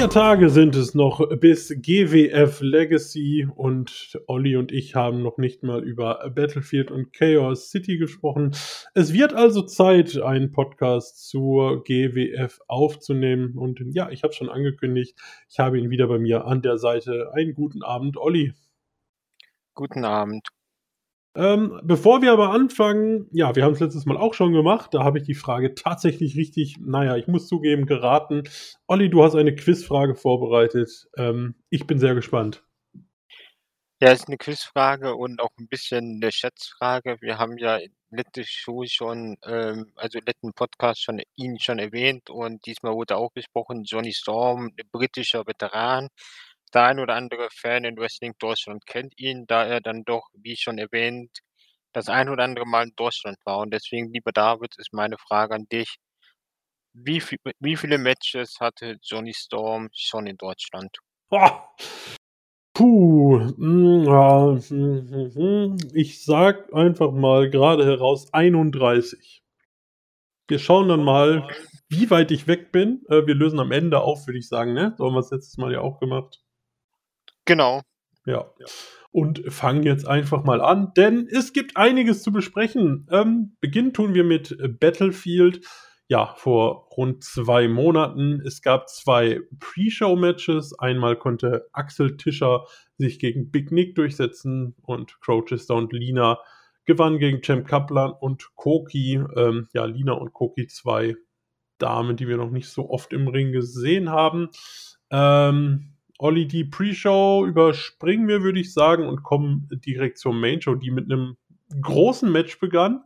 Vier Tage sind es noch bis GWF Legacy und Olli und ich haben noch nicht mal über Battlefield und Chaos City gesprochen. Es wird also Zeit, einen Podcast zur GWF aufzunehmen und ja, ich habe schon angekündigt, ich habe ihn wieder bei mir an der Seite. Einen guten Abend, Olli. Guten Abend. Ähm, bevor wir aber anfangen, ja, wir haben es letztes Mal auch schon gemacht, da habe ich die Frage tatsächlich richtig, naja, ich muss zugeben, geraten. Olli, du hast eine Quizfrage vorbereitet. Ähm, ich bin sehr gespannt. Ja, es ist eine Quizfrage und auch ein bisschen eine Schätzfrage. Wir haben ja letzte Show schon, ähm, also letzten Podcast schon ihn schon erwähnt und diesmal wurde auch besprochen, Johnny Storm, britischer Veteran. Der ein oder andere Fan in Wrestling Deutschland kennt ihn, da er dann doch, wie schon erwähnt, das ein oder andere Mal in Deutschland war. Und deswegen, lieber David, ist meine Frage an dich. Wie, viel, wie viele Matches hatte Johnny Storm schon in Deutschland? Boah. Puh, hm. ich sag einfach mal gerade heraus 31. Wir schauen dann mal, wie weit ich weg bin. Äh, wir lösen am Ende auf, würde ich sagen, ne? So haben wir es letztes Mal ja auch gemacht. Genau. Ja. Und fangen jetzt einfach mal an, denn es gibt einiges zu besprechen. Ähm, Beginn tun wir mit Battlefield. Ja, vor rund zwei Monaten. Es gab zwei Pre-Show-Matches. Einmal konnte Axel Tischer sich gegen Big Nick durchsetzen und Crochester und Lina gewannen gegen Champ Kaplan und Koki. Ähm, ja, Lina und Koki, zwei Damen, die wir noch nicht so oft im Ring gesehen haben. Ähm, Olli, die Pre-Show überspringen wir, würde ich sagen, und kommen direkt zur Main-Show, die mit einem großen Match begann.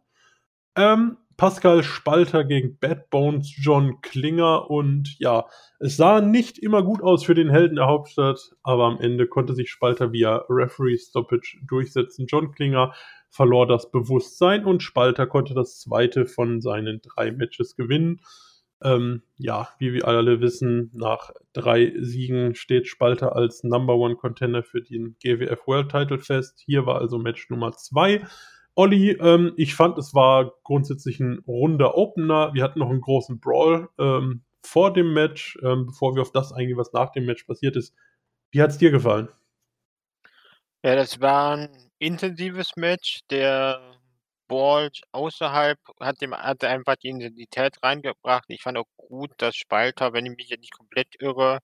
Ähm, Pascal Spalter gegen Bad Bones John Klinger und ja, es sah nicht immer gut aus für den Helden der Hauptstadt, aber am Ende konnte sich Spalter via Referee Stoppage durchsetzen. John Klinger verlor das Bewusstsein und Spalter konnte das zweite von seinen drei Matches gewinnen. Ähm, ja, wie wir alle wissen, nach drei Siegen steht Spalter als Number One Contender für den GWF World Title fest. Hier war also Match Nummer zwei. Olli, ähm, ich fand, es war grundsätzlich ein runder Opener. Wir hatten noch einen großen Brawl ähm, vor dem Match, ähm, bevor wir auf das eingehen, was nach dem Match passiert ist. Wie hat es dir gefallen? Ja, das war ein intensives Match. Der Bolt außerhalb hat dem hat einfach die Intensität reingebracht. Ich fand auch gut, dass Spalter, wenn ich mich jetzt nicht komplett irre,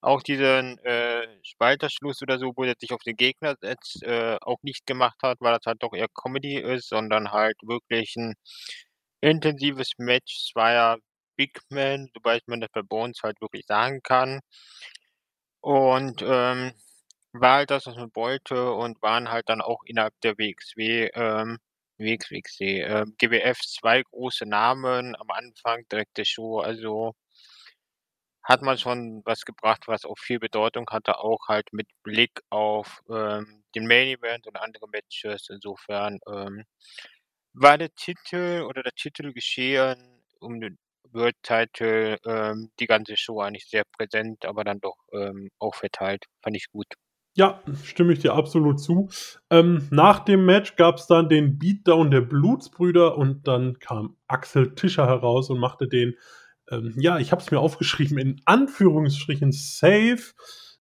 auch diesen äh, Spalterschluss oder so, wo er sich auf den Gegner setzt, äh, auch nicht gemacht hat, weil das halt doch eher Comedy ist, sondern halt wirklich ein intensives Match zweier Big Men, sobald man das bei Bones halt wirklich sagen kann. Und ähm, war halt das, was man wollte und waren halt dann auch innerhalb der WXW ähm, WXWC. Äh, GWF zwei große Namen am Anfang direkt der Show, also hat man schon was gebracht, was auch viel Bedeutung hatte, auch halt mit Blick auf ähm, den Main Event und andere Matches. Insofern ähm, war der Titel oder der Titel geschehen um den World Title ähm, die ganze Show eigentlich sehr präsent, aber dann doch ähm, auch verteilt. Fand ich gut. Ja, stimme ich dir absolut zu. Ähm, nach dem Match gab es dann den Beatdown der Blutsbrüder und dann kam Axel Tischer heraus und machte den, ähm, ja, ich habe es mir aufgeschrieben, in Anführungsstrichen safe,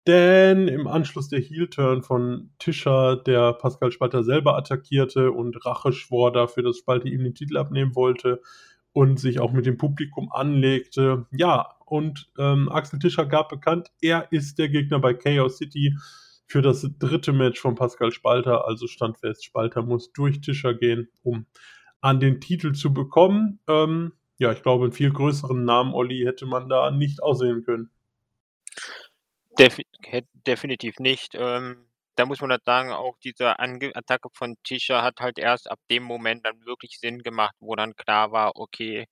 denn im Anschluss der Heel-Turn von Tischer, der Pascal Spalter selber attackierte und Rache schwor dafür, dass Spalter ihm den Titel abnehmen wollte und sich auch mit dem Publikum anlegte. Ja, und ähm, Axel Tischer gab bekannt, er ist der Gegner bei Chaos City für das dritte Match von Pascal Spalter. Also stand fest, Spalter muss durch Tischer gehen, um an den Titel zu bekommen. Ähm, ja, ich glaube, einen viel größeren Namen, Olli, hätte man da nicht aussehen können. Defi definitiv nicht. Ähm, da muss man halt sagen, auch diese Ange Attacke von Tischer hat halt erst ab dem Moment dann wirklich Sinn gemacht, wo dann klar war, okay,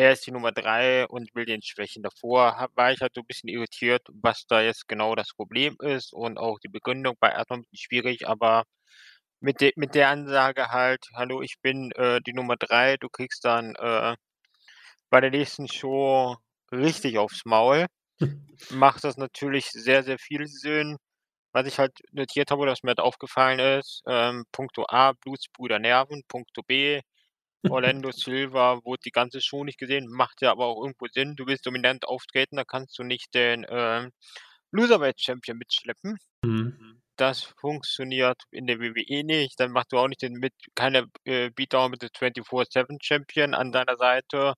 er ist die Nummer 3 und will den schwächen. Davor war ich halt so ein bisschen irritiert, was da jetzt genau das Problem ist und auch die Begründung war erst mal 'n bisschen schwierig, aber mit de mit der Ansage halt: „Hallo, ich bin, äh, die Nummer 3, du kriegst dann, äh, bei der nächsten Show richtig aufs Maul“, macht das natürlich sehr, sehr viel Sinn. Was ich halt notiert habe oder was mir halt aufgefallen ist, ähm, Punkto A, Blutsbrüder nerven, Punkto B, Orlando Silva wurde die ganze Show nicht gesehen, macht ja aber auch irgendwo Sinn. Du willst dominant auftreten, da kannst du nicht den, ähm, Cruiserweight Champion mitschleppen. Mhm. Das funktioniert in der WWE nicht. Dann machst du auch nicht den mit keine, äh, Beatdown mit dem 24/7 Champion an deiner Seite.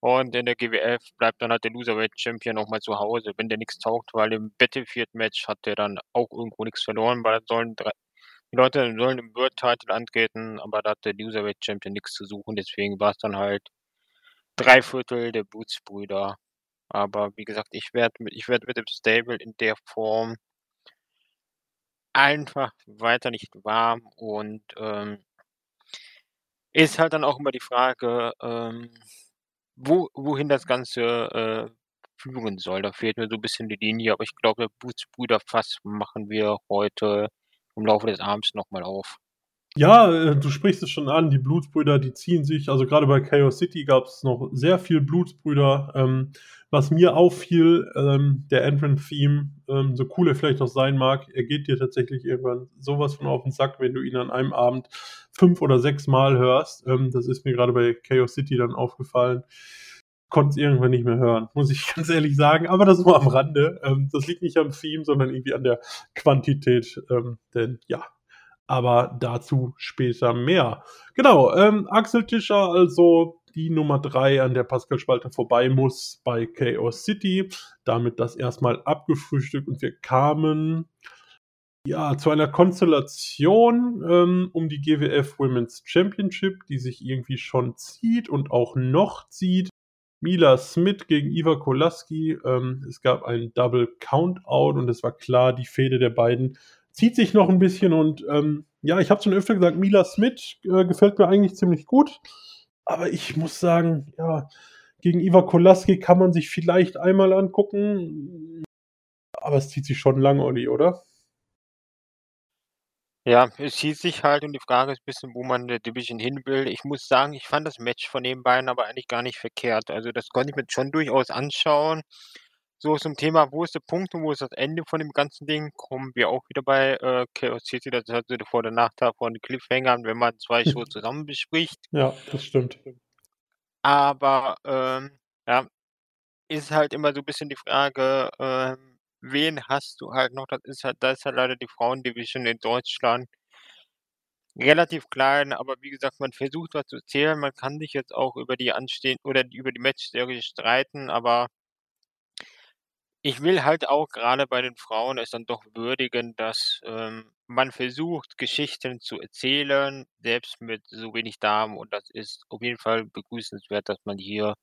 Und in der GWF bleibt dann halt der Loserweight Champion auch mal zu Hause, wenn der nix taugt, weil im Battlefield-Match hat der dann auch irgendwo nix verloren, weil da sollen drei die Leute sollen im World Title antreten, aber da hat der Loserweight Champion nix zu suchen, deswegen war's dann halt 3/4 der Blutsbrüder. Aber wie gesagt, ich werde mit ich werde mit dem Stable in der Form einfach weiter nicht warm und, ähm ist halt dann auch immer die Frage, ähm, wo wohin das Ganze, äh, führen soll. Da fehlt mir so 'n bisschen die Linie, aber ich glaube, Blutsbrüder-Fass machen wir heute im Laufe des Abends noch mal auf. Ja, äh, du sprichst es schon an, die Blutsbrüder, die ziehen sich also grade bei Chaos City gab's noch sehr viel Blutsbrüder. Ähm, was mir auffiel, ähm, der Entrance-Theme, ähm, so cool er vielleicht auch sein mag, er geht dir tatsächlich irgendwann so was von auf 'n Sack, wenn du ihn an einem Abend 5 oder 6 Mal hörst. Ähm, das ist mir grade bei Chaos City dann aufgefallen. Konnte es irgendwann nicht mehr hören, muss ich ganz ehrlich sagen, aber das nur am Rande. Ähm, das liegt nicht am Theme, sondern irgendwie an der Quantität, ähm, denn ja aber dazu später mehr. Genau, ähm, Axel Tischer, also die Nummer 3, an der Pascal Spalter vorbei muss bei Chaos City. Damit das erst mal abgefrühstückt und wir kamen, ja, zu einer Konstellation, ähm, um die GWF Women's Championship, die sich irgendwie schon zieht und auch noch zieht. Mila Smith gegen Iva Kolaski. Ähm, es gab ein Double Countout und es war klar, die Fehde der beiden zieht sich noch 'n bisschen und, ähm, ja, ich habe schon öfter gesagt, Mila Smith, äh, gefällt mir eigentlich ziemlich gut. Aber ich muss sagen, ja, gegen Iva Kolaski kann man sich vielleicht einmal angucken, aber es zieht sich schon lang, Olli, oder? Ja, es zieht sich halt und die Frage ist bisschen, wo man in der Division hin will. Ich muss sagen, ich fand das Match von den beiden aber eigentlich gar nicht verkehrt. Also, das konnte ich mir schon durchaus anschauen. So zum Thema, wo ist der Punkt und wo ist das Ende von dem ganzen Ding, kommen wir auch wieder bei, äh, Chaos City. Das hat so der Vor und Nachteil von Cliffhangern, wenn man 2 Shows zusammen bespricht. Ja, das stimmt. Aber, ähm, ja, ist halt immer so bisschen die Frage, ähm, wen hast du halt noch? Das ist halt da ist halt leider die Frauen-Division in Deutschland relativ klein, aber wie gesagt, man versucht was zu erzählen. Man kann sich jetzt auch über die anstehen oder über die Matchserie streiten, aber ich will halt auch grade bei den Frauen es dann doch würdigen, dass, ähm, man versucht, Geschichten zu erzählen, selbst mit so wenig Damen und das ist auf jeden Fall begrüßenswert, dass man hier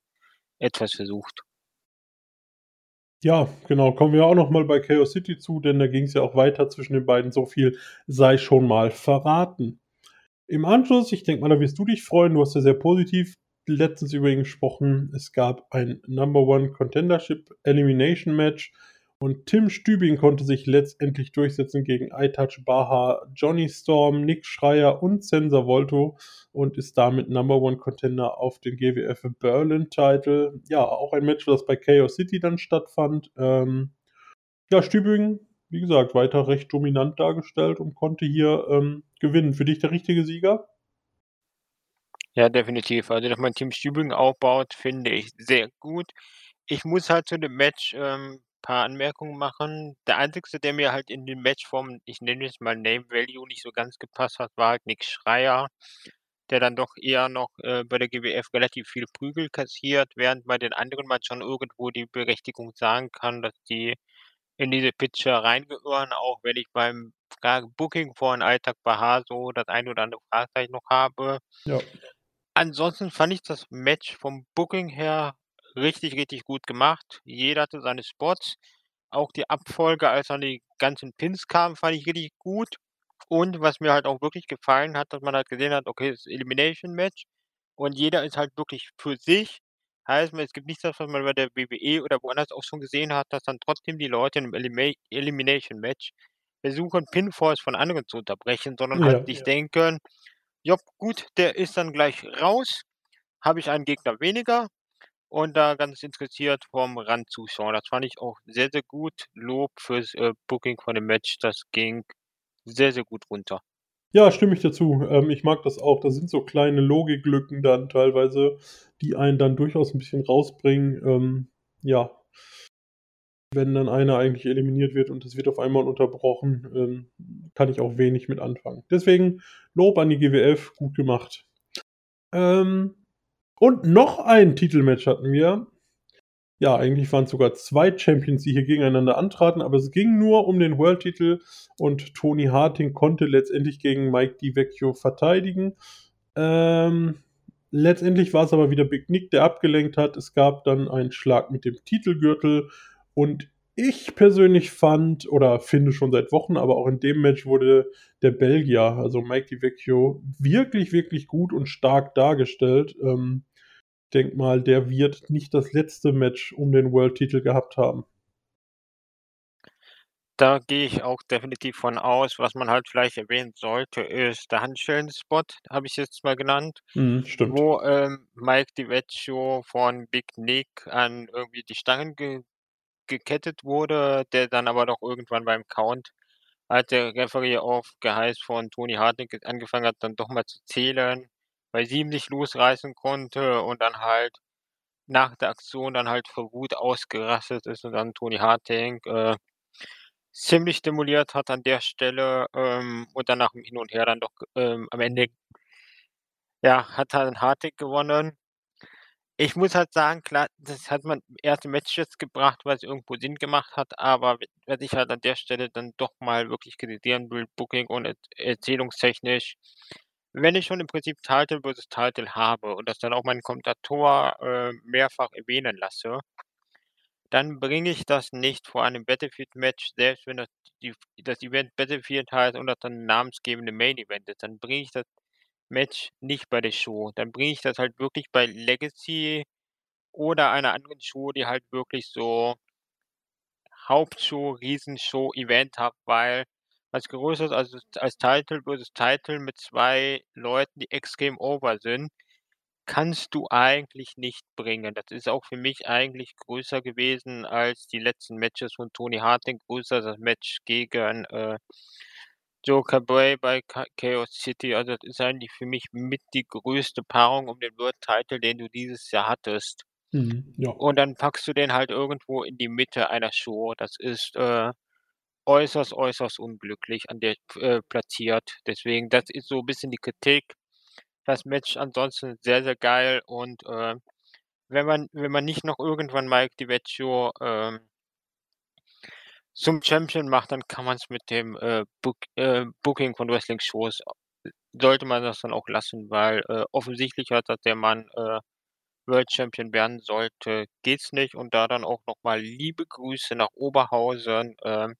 etwas versucht. Ja, genau, kommen wir auch noch mal bei Chaos City zu, denn da ging's ja auch weiter zwischen den beiden. So viel sei schon mal verraten. Im Anschluss, ich denke mal, da wirst du dich freuen, du hast ja sehr positiv letztens über ihn gesprochen. Es gab ein Number One Contendership Elimination Match und Tim Stübing konnte sich letztendlich durchsetzen gegen I-Touch Baha, Johnny Storm, Nick Schreier und Censor Volto und ist damit Number One Contender auf den GWF Berlin Title. Ja, auch ein Match, das bei Chaos City dann stattfand. Ähm, ja, Stübing, wie gesagt, weiter recht dominant dargestellt und konnte hier, ähm, gewinnen. Für dich der richtige Sieger? Ja, definitiv. Also, dass man Tim Stübing aufbaut, finde ich sehr gut. Ich muss halt zu dem Match, ähm, paar Anmerkungen machen. Der Einzigste, der mir halt in den Matchform, ich nenne es mal Name Value, nicht so ganz gepasst hat, war halt Nick Schreier, der dann doch eher noch, äh, bei der GWF relativ viel Prügel kassiert, während bei den anderen man schon irgendwo die Berechtigung sagen kann, dass die in diese Picture reingehören, auch wenn ich beim Booking von I-Touch Baha so das ein oder andere Fragezeichen noch habe. Ja. Ansonsten fand ich das Match vom Booking her richtig, richtig gut gemacht. Jeder hatte seine Spots. Auch die Abfolge, als dann die ganzen Pins kamen, fand ich richtig gut. Und was mir halt auch wirklich gefallen hat, dass man halt gesehen hat, okay, es ist Elimination Match und jeder ist halt wirklich für sich. Heißt, es gibt nicht das, was man bei der WWE oder woanders auch schon gesehen hat, dass dann trotzdem die Leute im Elima Elimination Match versuchen, Pinfalls von anderen zu unterbrechen, sondern Ja. halt sich denken: „Jopp, gut, der ist dann gleich raus, habe ich einen Gegner weniger“ und da ganz interessiert vorm Rand zuschauen. Das fand ich auch sehr, sehr gut. Lob fürs, äh, Booking von dem Match, das ging sehr, sehr gut runter. Ja, stimme ich dir zu. Ähm, ich mag das auch. Da sind so kleine Logiklücken dann teilweise, die einen dann durchaus 'n bisschen rausbringen. Ähm, ja. Wenn dann einer eigentlich eliminiert wird und es wird auf einmal unterbrochen, ähm, kann ich auch wenig mit anfangen. Deswegen Lob an die GWF, gut gemacht. Ähm, und noch ein Titelmatch hatten wir. Ja, eigentlich waren's sogar 2 Champions, die hier gegeneinander antraten, aber es ging nur um den World-Titel und Tony Harting konnte letztendlich gegen Mike DiVecchio verteidigen. Ähm, letztendlich war's aber wieder Big Nick, der abgelenkt hat. Es gab dann einen Schlag mit dem Titelgürtel und ich persönlich fand oder finde schon seit Wochen, aber auch in dem Match wurde der Belgier, also Mike DiVecchio, wirklich, wirklich gut und stark dargestellt. Ähm, denke mal, der wird nicht das letzte Match um den World-Titel gehabt haben. Da gehe ich auch definitiv von aus. Was man halt vielleicht erwähnen sollte, ist der Handschellen-Spot, habe ich's jetzt mal genannt, Mhm, stimmt. wo, ähm, Mike DiVecchio von Big Nick an irgendwie die Stangen ge gekettet wurde, der dann aber doch irgendwann beim Count, als der Referee auf Geheiß von Tony Harting ge angefangen hat, dann doch mal zu zählen, weil sie ihn nicht losreißen konnte und dann halt nach der Aktion dann halt vor Wut ausgerastet ist und dann Tony Harting, äh, ziemlich demoliert hat an der Stelle, ähm, und dann nach 'm Hin und Her dann doch, ähm, am Ende ja, hat dann Harting gewonnen. Ich muss halt sagen, klar, das hat man im 1. Match jetzt gebracht, weil's irgendwo Sinn gemacht hat, aber was ich halt an der Stelle dann doch mal wirklich kritisieren will, Booking und erz erzählungstechnisch. Wenn ich schon im Prinzip Title versus Title habe und das dann auch meinen Kommentator, äh, mehrfach erwähnen lasse dann bringe ich das nicht vor einem Battlefield-Match, selbst wenn das die das Event Battlefield heißt und das dann namensgebende Main Event ist, dann bringe ich das Match nicht bei der Show. Dann bringe ich das halt wirklich bei Legacy oder einer anderen Show, die halt wirklich so Hauptshow, Riesenshow, Event hat, weil was Größeres als als Title versus Title mit 2 Leuten, die extrem over sind, kannst du eigentlich nicht bringen. Das ist auch für mich eigentlich größer gewesen als die letzten Matches von Tony Harting, größer das Match gegen, äh, Joe Cabray bei Cha Chaos City. Also, das ist eigentlich für mich mit die größte Paarung um den World Title, den du dieses Jahr hattest. Mhm, ja. Und dann packst du den halt irgendwo in die Mitte einer Show. Das ist, äh, äußerst, äußerst unglücklich an der äh, platziert. Deswegen, das ist so bisschen die Kritik. Das Match ansonsten sehr, sehr geil und, äh, wenn man wenn man nicht noch irgendwann Mike DiVecchio, ähm zum Champion macht, dann kann man's mit dem, äh, Book äh, Booking von Wrestling-Shows sollte man das dann auch lassen, weil, äh, offensichtlich hat dass der Mann, äh, World Champion werden sollte, geht's nicht und da dann auch noch mal liebe Grüße nach Oberhausen. Ähm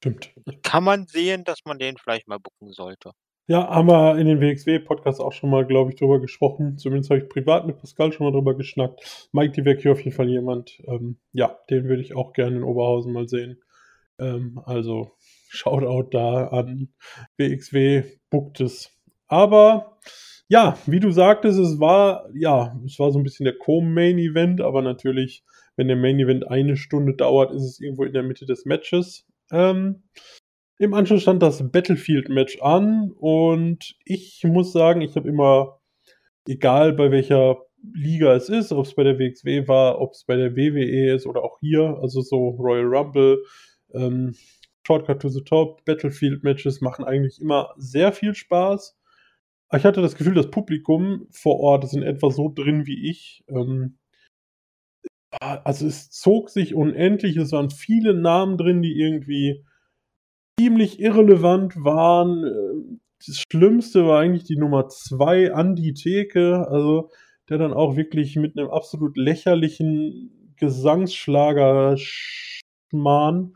Stimmt. kann man sehen, dass man den vielleicht mal booken sollte. Ja, haben wir in den WXW-Podcast auch schon mal, glaube ich, drüber gesprochen. Zumindest habe ich privat mit Pascal schon mal drüber geschnackt. Mike DiVecchio auf jeden Fall jemand, ähm, ja, den würde ich auch gerne in Oberhausen mal sehen. Ähm, also Shoutout da an WXW, bookt es. Aber ja, wie du sagtest, es war ja, es war so 'n bisschen der Co-Main Event, aber natürlich, wenn der Main Event eine Stunde dauert, ist es irgendwo in der Mitte des Matches. Ähm, im Anschluss stand das Battlefield-Match an und ich muss sagen, ich habe immer egal bei welcher Liga es ist, ob's bei der WXW war, ob's bei der WWE ist oder auch hier, also so Royal Rumble, ähm, Shortcut to the Top, Battlefield-Matches machen eigentlich immer sehr viel Spaß. Ich hatte das Gefühl, das Publikum vor Ort ist in etwa so drin wie ich. Ähm also, es zog sich unendlich. Es waren viele Namen drin, die irgendwie ziemlich irrelevant waren. Äh, das Schlimmste war eigentlich die Nummer 2, Andi Theke, also, der dann auch wirklich mit 'nem absolut lächerlichen Gesangsschlager-Schmarrn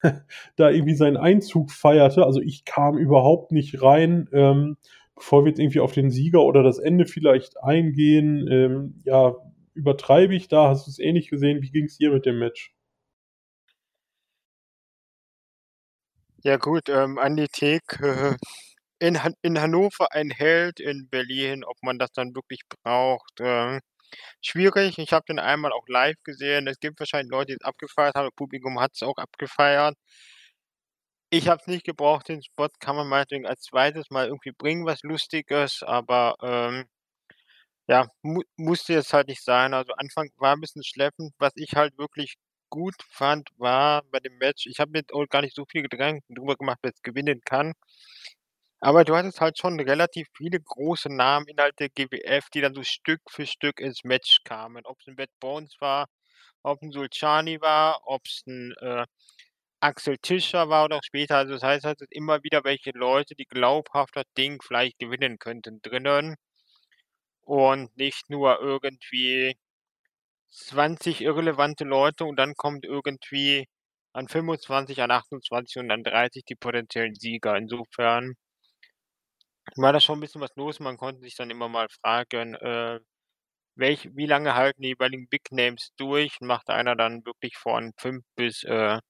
da irgendwie seinen Einzug feierte. Also, ich kam überhaupt nicht rein. Ähm, bevor wir jetzt irgendwie auf den Sieger oder das Ende vielleicht eingehen, ähm, ja, übertreibe ich da? Hast du's ähnlich gesehen? Wie ging's dir mit dem Match? Ja gut, ähm, Andi Theke in Han in Hannover ein Held, in Berlin, ob man das dann wirklich braucht, ähm, schwierig. Ich habe den einmal auch live gesehen. Es gibt wahrscheinlich Leute, die's abgefeiert haben. Publikum hat's auch abgefeiert. Ich habe es nicht gebraucht, den Spot kann man meinetwegen als 2. Mal irgendwie bringen, was Lustiges, aber, ähm ja, mu musste jetzt halt nicht sein. Also, Anfang war 'n bisschen schleppend. Was ich halt wirklich gut fand, war bei dem Match ich habe mir auch gar nicht so viel Gedanken drüber gemacht, wer's gewinnen kann. Aber du hattest halt schon relativ viele große Namen innerhalb der GWF, die dann so Stück für Stück ins Match kamen. Ob's 'n Bad Bones war, ob 'n Zul'Jani war, ob's 'n, äh, Axel Tischer war oder auch später. Also, das heißt halt, immer wieder welche Leute, die glaubhaft das Ding vielleicht gewinnen könnten, drinnen. Und nicht nur irgendwie 20 irrelevante Leute und dann kommt irgendwie an 25, an 28 und an 30 die potenziellen Sieger. Insofern war da schon 'n bisschen was los. Man konnte sich dann immer mal fragen, äh, welch wie lange halten die jeweiligen Big Names durch? Macht einer dann wirklich von 5 bis, äh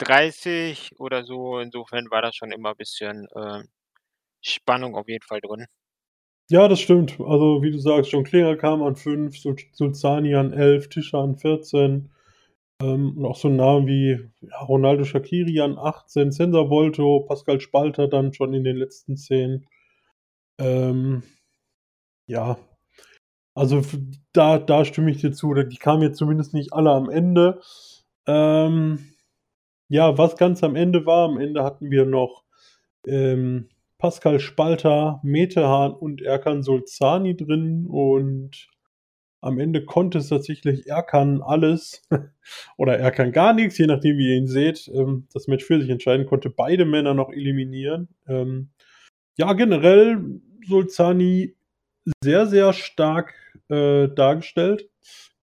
30 oder so? Insofern war das schon immer bisschen, äh, Spannung auf jeden Fall drin. Ja, das stimmt. Also, wie du sagst, John Klinger kam an 5, Sul Zul'Zani an 11, Tischer an 14. Ähm, und auch so Namen wie, ja, Ronaldo Shaqiri an 18, Cesar Volto, Pascal Spalter dann schon in den letzten 10. Ähm, ja. Also, da da stimme ich dir zu. Die kamen jetzt zumindest nicht alle am Ende. Ähm, ja, was ganz am Ende war am Ende hatten wir noch, ähm, Pascal Spalter, Metehan und Erkan Zul'Zani drin und am Ende konnte es tatsächlich Erkan alles oder Erkan gar nix, je nachdem, wie ihr ihn seht, ähm, das Match für sich entscheiden, konnte beide Männer noch eliminieren. Ähm, ja, generell Zul'Zani sehr, sehr stark, äh, dargestellt.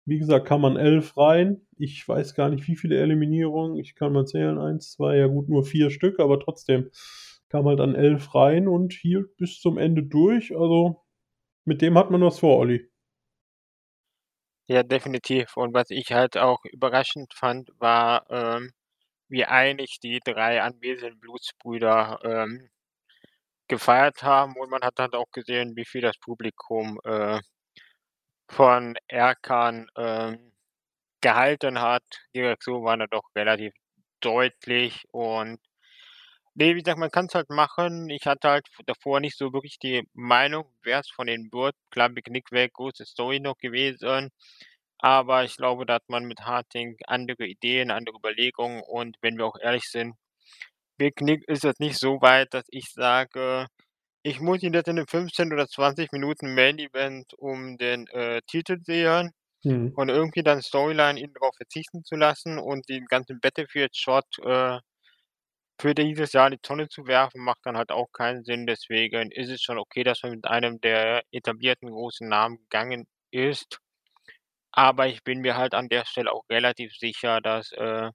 Wie gesagt, kam an 11 rein. Ich weiß gar nicht, wie viele Eliminierungen. Ich kann mal zählen. 1, 2, ja gut, nur 4 Stück, aber trotzdem kam halt an 11 rein und hielt bis zum Ende durch. Also, mit dem hat man was vor, Olli. Ja, definitiv. Und was ich halt auch überraschend fand, war, ähm, wie einig die 3 anwesenden Blutsbrüder, ähm, gefeiert haben. Und man hat halt auch gesehen, wie viel das Publikum, äh, von Erkan, ähm, gehalten hat. Die Reaktionen waren da doch relativ deutlich und ne, wie gesagt, man kann's halt machen. Ich hatte halt v davor nicht so wirklich die Meinung, wer's von denen wird. Klar, Big Nick wäre große Story noch gewesen, aber ich glaube, da hat man mit Harting andere Ideen, andere Überlegungen und wenn wir auch ehrlich sind, Big Nick ist jetzt nicht so weit, dass ich sage: „Ich muss ihn jetzt in 'nem 15 oder 20 Minuten Main Event um den, äh, Titel sehen“ Mhm. und irgendwie dann Storyline ihn darauf verzichten zu lassen und den ganzen Battlefield-Shot, äh, für dieses Jahr in die Tonne zu werfen, macht dann halt auch keinen Sinn. Deswegen ist es schon okay, dass man mit einem der etablierten großen Namen gegangen ist. Aber ich bin mir halt an der Stelle auch relativ sicher, dass, äh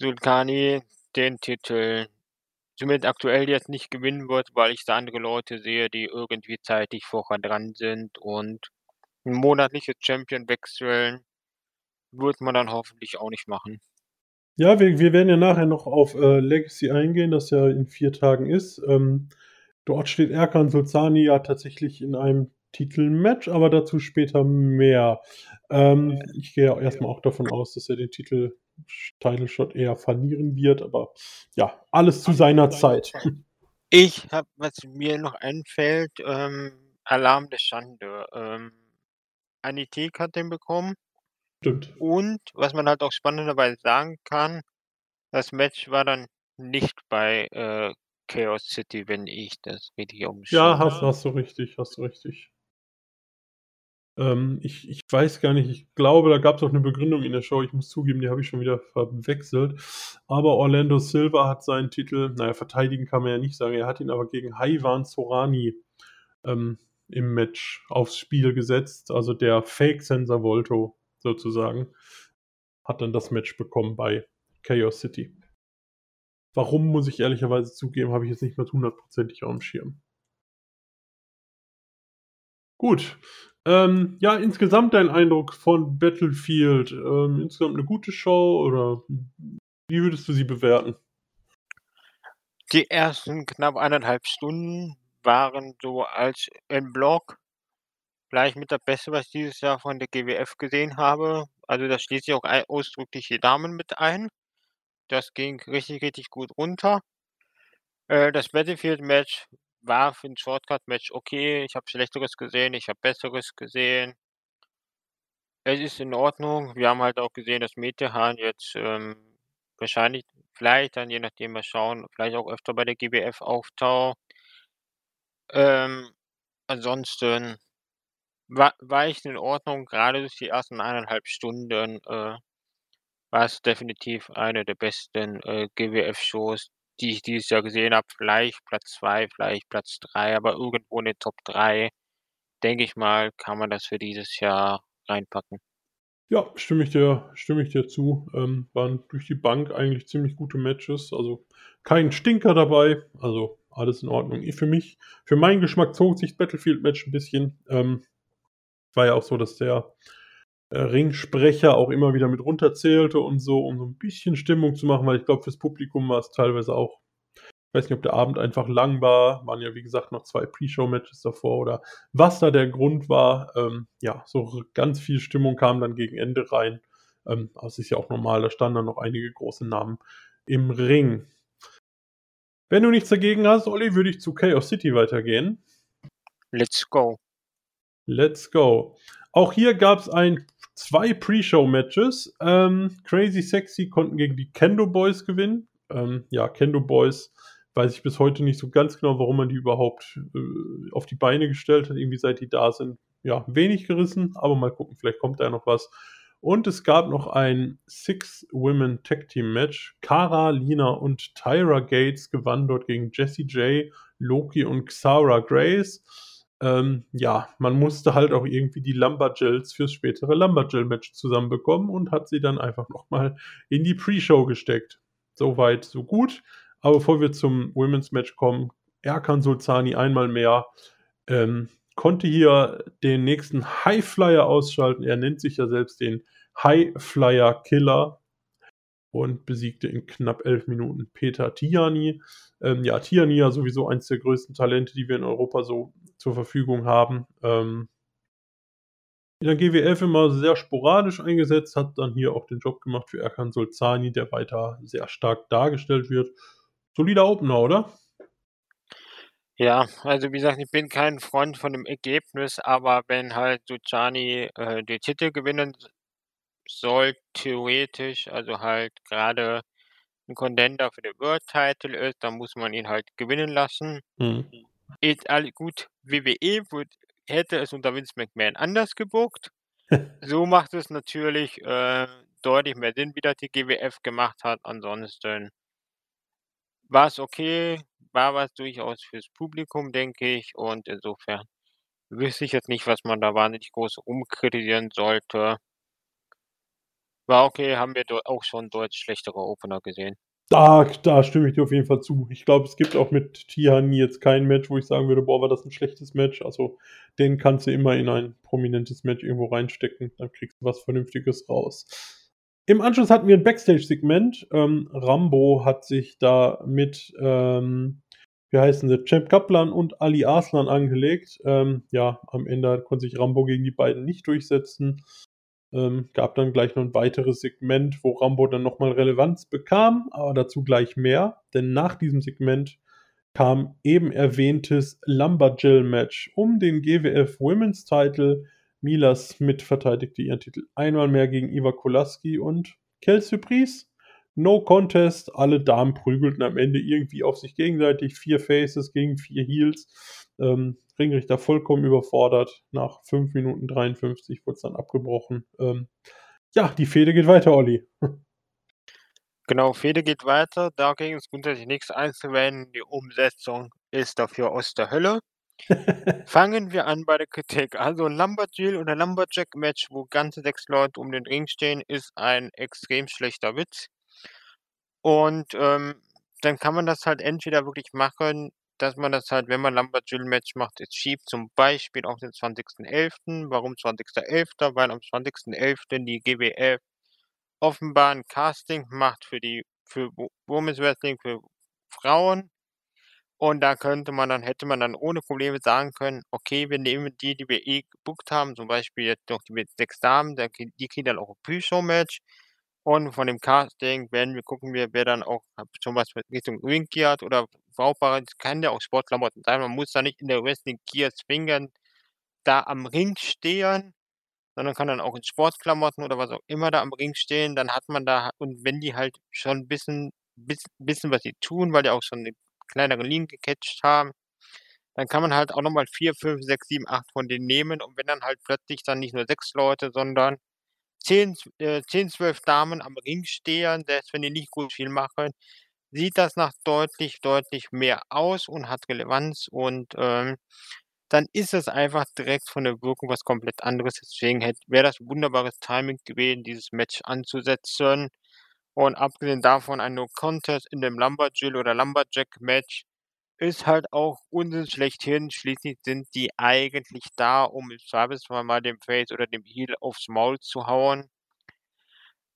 Zul'Zani den Titel zumindest aktuell jetzt nicht gewinnen wird, weil ich da andere Leute sehe, die irgendwie zeitlich vorher dran sind und 'n monatliches Champion wechseln wird man dann hoffentlich auch nicht machen. Ja, wir wir werden ja nachher noch auf, äh, Legacy eingehen, das ja in 4 Tagen ist. Ähm, dort steht Erkan Zul'Zani ja tatsächlich in einem Titelmatch, aber dazu später mehr. Ähm, ich gehe ja erst mal auch davon aus, dass er den Titel Title Shot eher verlieren wird, aber ja, alles zu seiner Zeit. Ich habe was mir noch einfällt, ähm, Alarm der Schande. Ähm, Anitek hat den bekommen. Stimmt. Und was man halt auch spannenderweise sagen kann, das Match war dann nicht bei, äh, Chaos City, wenn ich das richtig aufm Ja, hast hast du richtig hast du richtig. Ähm, ich ich weiß gar nicht, ich glaube, da gab's auch 'ne Begründung in der Show. Ich muss zugeben, die habe ich schon wieder verwechselt. Aber Orlando Silva hat seinen Titel na ja, verteidigen kann man ja nicht sagen. Er hat ihn aber gegen Haywan Zorani, ähm, im Match aufs Spiel gesetzt. Also, der Fake Cesar Volto sozusagen hat dann das Match bekommen bei Chaos City. Warum, muss ich ehrlicherweise zugeben, habe ich jetzt nicht mehr hundertprozentig aufm Schirm. Gut. Ähm, ja, insgesamt dein Eindruck von Battlefield, ähm, insgesamt 'ne gute Show oder wie würdest du sie bewerten? Die ersten knapp 1 1/2 Stunden waren so als en bloc vielleicht mit das Beste, was ich dieses Jahr von der GWF gesehen habe. Also, da schließe ich auch ausdrücklich die Damen mit ein. Das ging richtig, richtig gut runter. Äh, das Battlefield-Match war für 'n Shortcut-Match okay. Ich habe Schlechteres gesehen, ich habe Besseres gesehen. Es ist in Ordnung. Wir haben halt auch gesehen, dass Metehan jetzt, ähm, wahrscheinlich vielleicht dann, je nachdem mal schauen, vielleicht auch öfter bei der GWF auftaucht. Ähm, ansonsten war war echt in Ordnung. Grade durch die ersten 1 1/2 Stunden, äh, war's definitiv eine der besten, äh, GWF-Shows, die ich dieses Jahr gesehen habe. Vielleicht Platz 2, vielleicht Platz 3, aber irgendwo in den Top 3, denke ich mal, kann man das für dieses Jahr reinpacken. Ja, stimme ich dir stimme ich dir zu. Ähm, waren durch die Bank eigentlich ziemlich gute Matches. Also, kein Stinker dabei, also alles in Ordnung. I für mich für meinen Geschmack zog sich Battlefield-Match 'n bisschen. Ähm, war ja auch so, dass der, äh, Ringsprecher auch immer wieder mit runterzählte und so, um so 'n bisschen Stimmung zu machen, weil ich glaube, fürs Publikum war's teilweise auch ich weiß nicht, ob der Abend einfach lang war. Waren ja, wie gesagt, noch 2 Pre-Show-Matches davor oder was da der Grund war. Ähm, ja, so ganz viel Stimmung kam dann gegen Ende rein. Ähm, aber es ist ja auch normal, da standen dann noch einige große Namen im Ring. Wenn du nichts dagegen hast, Olli, würde ich zu Chaos City weitergehen. Let's go. Let's go. Auch hier gab's ein 2 Pre-Show-Matches. Ähm, Crazy Sexy konnten gegen die Kendo Boys gewinnen. Ähm, ja, Kendo Boys weiß ich bis heute nicht so ganz genau, warum man die überhaupt, äh, auf die Beine gestellt hat. Irgendwie seit die da sind, ja, wenig gerissen, aber mal gucken, vielleicht kommt da noch was. Und es gab noch ein Six-Women-Tag-Team-Match. Cara, Lina und Tyra Gates gewannen dort gegen Jessie J, Loki und Xara Grace. Ähm, ja, man musste halt auch irgendwie die Lumberjills fürs spätere Lumberjill-Match zusammenbekommen und hat sie dann einfach noch mal in die Pre-Show gesteckt. So weit, so gut. Aber bevor wir zum Women's Match kommen, Erkan Sulzani einmal mehr, ähm, konnte hier den nächsten Highflyer ausschalten. Er nennt sich ja selbst den Highflyer Killer und besiegte in knapp 11 Minuten Peter Tiani. Ähm, ja, Tiani ja sowieso eins der größten Talente, die wir in Europa so zur Verfügung haben. Ähm in der GWF immer sehr sporadisch eingesetzt, hat dann hier auch den Job gemacht für Erkan Sulzani, der weiter sehr stark dargestellt wird. Solider Opener, oder? Ja, also wie gesagt, ich bin kein Freund von dem Ergebnis, aber wenn halt Sulzani, äh, den Titel gewinnen soll, theoretisch, also halt grade 'n Contender für den World Title ist, dann muss man ihn halt gewinnen lassen. Mhm. Ist all gut, WWE wird hätte es unter Vince McMahon anders gebookt. So macht es natürlich, äh, deutlich mehr Sinn, wie das die GWF gemacht hat. Ansonsten war's okay, war was durchaus fürs Publikum, denke ich, und insofern wüsste ich jetzt nicht, was man da wahnsinnig groß rumkritisieren sollte. War okay, haben wir auch schon deutlich schlechtere Opener gesehen. Da da stimme ich dir auf jeden Fall zu. Ich glaube, es gibt auch mit Tiani jetzt kein Match, wo ich sagen würde: „Boah, war das 'n schlechtes Match.“ Also, den kannst du immer in ein prominentes Match irgendwo reinstecken, dann kriegst du was Vernünftiges raus. Im Anschluss hatten wir 'n Backstage-Segment. Ähm, Rambo hat sich da mit, ähm, wie heißen sie, Champ Kaplan und Ali Arslan angelegt. Ähm, ja, am Ende konnte sich Rambo gegen die beiden nicht durchsetzen. Ähm, gab dann gleich noch 'n weiteres Segment, wo Rambo dann noch mal Relevanz bekam, aber dazu gleich mehr, denn nach diesem Segment kam eben erwähntes Lumberjill-Match um den GWF Women's Title. Mila Smith verteidigte ihren Titel einmal mehr gegen Iva Kolaski und Quelle Surprise? No Contest. Alle Damen prügelten am Ende irgendwie auf sich gegenseitig. 4 Faces gegen 4 Heels. Ähm, Ringrichter vollkommen überfordert. Nach 5 Minuten 53 wurd's dann abgebrochen. Ähm, ja, die Fehde geht weiter, Olli. Genau, Fehde geht weiter. Dagegen ist grundsätzlich nix einzuwenden. Die Umsetzung ist dafür aus der Hölle. Fangen wir an bei der Kritik. Also 'n Lumberjill oder Lumberjack-Match, wo ganze 6 Leute um den Ring stehen, ist ein extrem schlechter Witz. Und, ähm, dann kann man das halt entweder wirklich machen, dass man das halt, wenn man Lumberjill-Match macht, es schiebt, zum Beispiel auf den 20.11. Warum 20.11.? Weil am 20.11. die GWF offenbar 'n Casting macht für die für Wo Women's Wrestling für Frauen. Und da könnte man dann hätte man dann ohne Probleme sagen können: „Okay, wir nehmen die, die wir eh gebookt haben, zum Beispiel jetzt noch die 6 Damen, die kriegen dann auch 'n Pre-Show-Match Und von dem Casting werden wir gucken wir, wer dann auch schon was Richtung Ring Gear oder brauchbare kann ja auch Sportklamotten sein. Man muss da nicht in der Wrestling Gear zwingend da am Ring stehen, sondern kann dann auch in Sportklamotten oder was auch immer da am Ring stehen. Dann hat man da und wenn die halt schon 'n bisschen biss wissen, was sie tun, weil die auch schon 'ne kleinere Linie gecatcht haben, dann kann man halt auch noch mal 4, 5, 6, 7, 8 von denen nehmen. Und wenn dann halt plötzlich dann nicht nur 6 Leute, sondern 10, zw äh, 10, 12 Damen am Ring stehen, selbst wenn die nicht gut viel machen, sieht das nach deutlich, deutlich mehr aus und hat Relevanz und, ähm, dann ist es einfach direkt von der Wirkung was komplett anderes. Deswegen wäre das wunderbares Timing gewesen, dieses Match anzusetzen. Und abgesehen davon ein No Contest in dem Lumberjill oder Lumberjack-Match ist halt auch Unsinn schlechthin. Schließlich sind die eigentlich da, um im Zweifelsfall mal dem Face oder dem Heel aufs Maul zu hauen.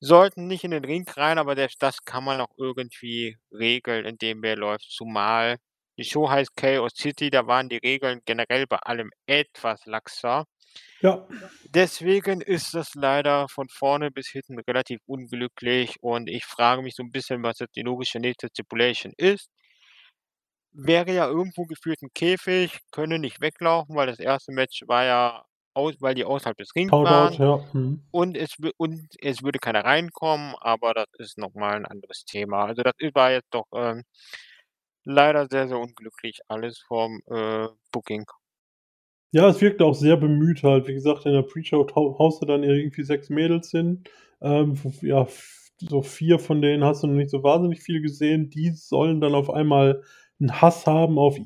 Sollten nicht in den Ring rein, aber selbst das kann man auch irgendwie regeln, indem wer läuft. Zumal die Show heißt Chaos City, da waren die Regeln generell bei allem etwas laxer. Ja. Deswegen ist das leider von vorne bis hinten relativ unglücklich und ich frage mich so 'n bisschen, was jetzt die logische nächste Stipulation ist. Wäre ja irgendwo gefühlt 'n Käfig, können nicht weglaufen, weil das 1. Match war ja aus weil die außerhalb des Rings waren. ja, mhm. Und es und es würde keiner reinkommen, aber das ist noch mal 'n anderes Thema. Also, das war jetzt doch, ähm, leider sehr, sehr unglücklich alles vom, äh, Booking. Ja, es wirkt auch sehr bemüht halt. Wie gesagt, in der Pre-Show haust du dann irgendwie 6 Mädels hin. Ähm, ja, so 4 von denen hast du noch nicht so wahnsinnig viel gesehen. Die sollen dann auf einmal 'n Hass haben auf, äh,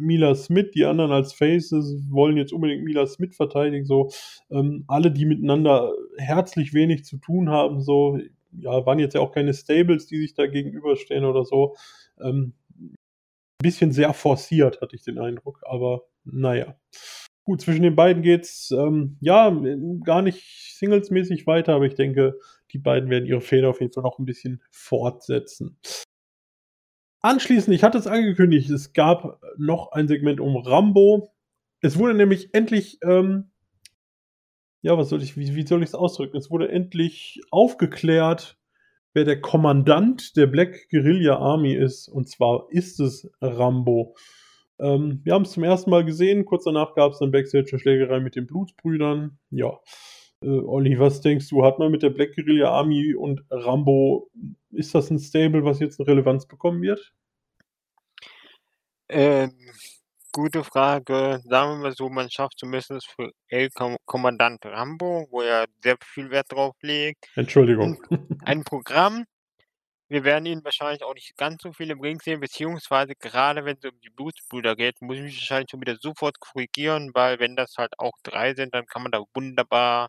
Mila Smith. Die anderen als Faces wollen jetzt unbedingt Mila Smith verteidigen, so. Ähm, alle, die miteinander herzlich wenig zu tun haben, so, ja, waren jetzt ja auch keine Stables, die sich da gegenüberstehen oder so. Ähm, bisschen sehr forciert, hatte ich den Eindruck, aber na ja. Gut, zwischen den beiden geht's, ähm, ja, gar nicht singlesmäßig weiter, aber ich denke, die beiden werden ihre Fehde auf jeden Fall noch 'n bisschen fortsetzen. Anschließend, ich hatte es angekündigt, es gab noch ein Segment um Rambo. Es wurde nämlich endlich, ähm ja, was soll ich wie wie soll ich's ausdrücken? Es wurde endlich aufgeklärt, wer der Kommandant der Black Guerilla Army ist, und zwar ist es Rambo. Ähm, wir haben's zum 1. Mal gesehen, kurz danach gab's dann Backstage 'ne Schlägerei mit den Blutsbrüdern. Ja, äh, Olli, was denkst du, hat man mit der Black Guerilla Army und Rambo ist das 'n Stable, was jetzt 'ne Relevanz bekommen wird? Ähm, gute Frage. Sagen wir mal so, man schafft zumindest für El Kommandant Rambo, wo er sehr viel Wert drauf legt, Entschuldigung. ein Programm. Wir werden ihn wahrscheinlich auch nicht ganz so viel im Ring sehen, beziehungsweise gerade wenn's um die Blutsbrüder geht, muss ich mich wahrscheinlich schon wieder sofort korrigieren, weil wenn das halt auch 3 sind, dann kann man da wunderbar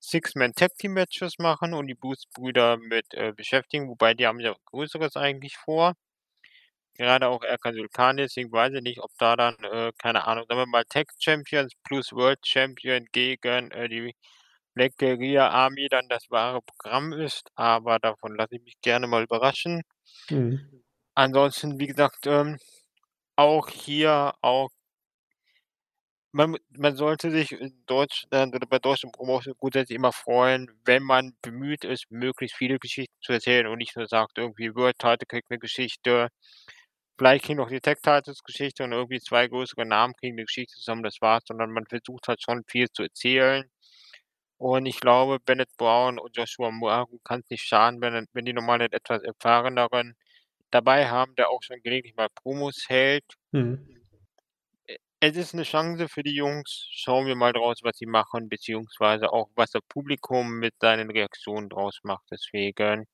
Six-Man Tag Team Matches machen und die Blutsbrüder mit, äh, beschäftigen, wobei die haben ja Größeres eigentlich vor. Gerade auch Erkan Sülkani, deswegen weiß ich nicht, ob da dann, äh, keine Ahnung, sagen wir mal Tag Champions plus World Champion gegen, äh, die Black Guerilla Army dann das wahre Programm ist, aber davon lasse ich mich gerne mal überraschen. Mhm. Ansonsten, wie gesagt, ähm, auch hier auch man man sollte sich in Deutschland oder bei deutschen Promotions grundsätzlich immer freuen, wenn man bemüht ist, möglichst viele Geschichten zu erzählen und nicht nur sagt irgendwie: „World Title kriegt 'ne Geschichte.“ Vielleicht kriegen auch die Tag Titles Geschichte und irgendwie 2 größere Namen kriegen 'ne Geschichte zusammen, das war's, sondern man versucht halt schon viel zu erzählen. Und ich glaube, Bennett Brown und Joshua Muraru kann's nicht schaden, wenn wenn die noch mal 'nen etwas erfahreneren dabei haben, der auch schon gelegentlich mal Promos hält. Mhm. Es ist 'ne Chance für die Jungs. Schauen wir mal draus, was sie machen, beziehungsweise auch, was das Publikum mit seinen Reaktionen draus macht. Deswegen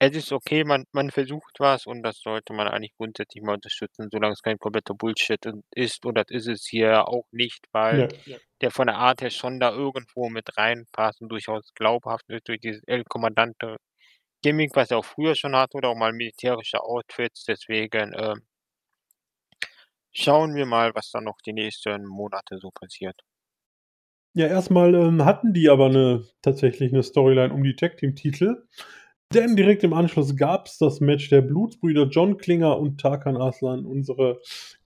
es ist okay, man man versucht was und das sollte man eigentlich grundsätzlich mal unterstützen, solange es kein kompletter Bullshit ist und das ist es hier auch nicht, weil Ne. der von der Art her schon da irgendwo mit reinpasst und durchaus glaubhaft ist durch dieses El Comandante Gimmick, was er auch früher schon hatte oder auch mal militärische Outfits. Deswegen, ähm schauen wir mal, was da noch die nächsten Monate so passiert. Ja, erst mal, ähm, hatten die aber 'ne tatsächlich 'ne Storyline um die Tag-Team-Titel, denn direkt im Anschluss gab's das Match der Blutsbrüder John Klinger und Tarkan Aslan. Unsere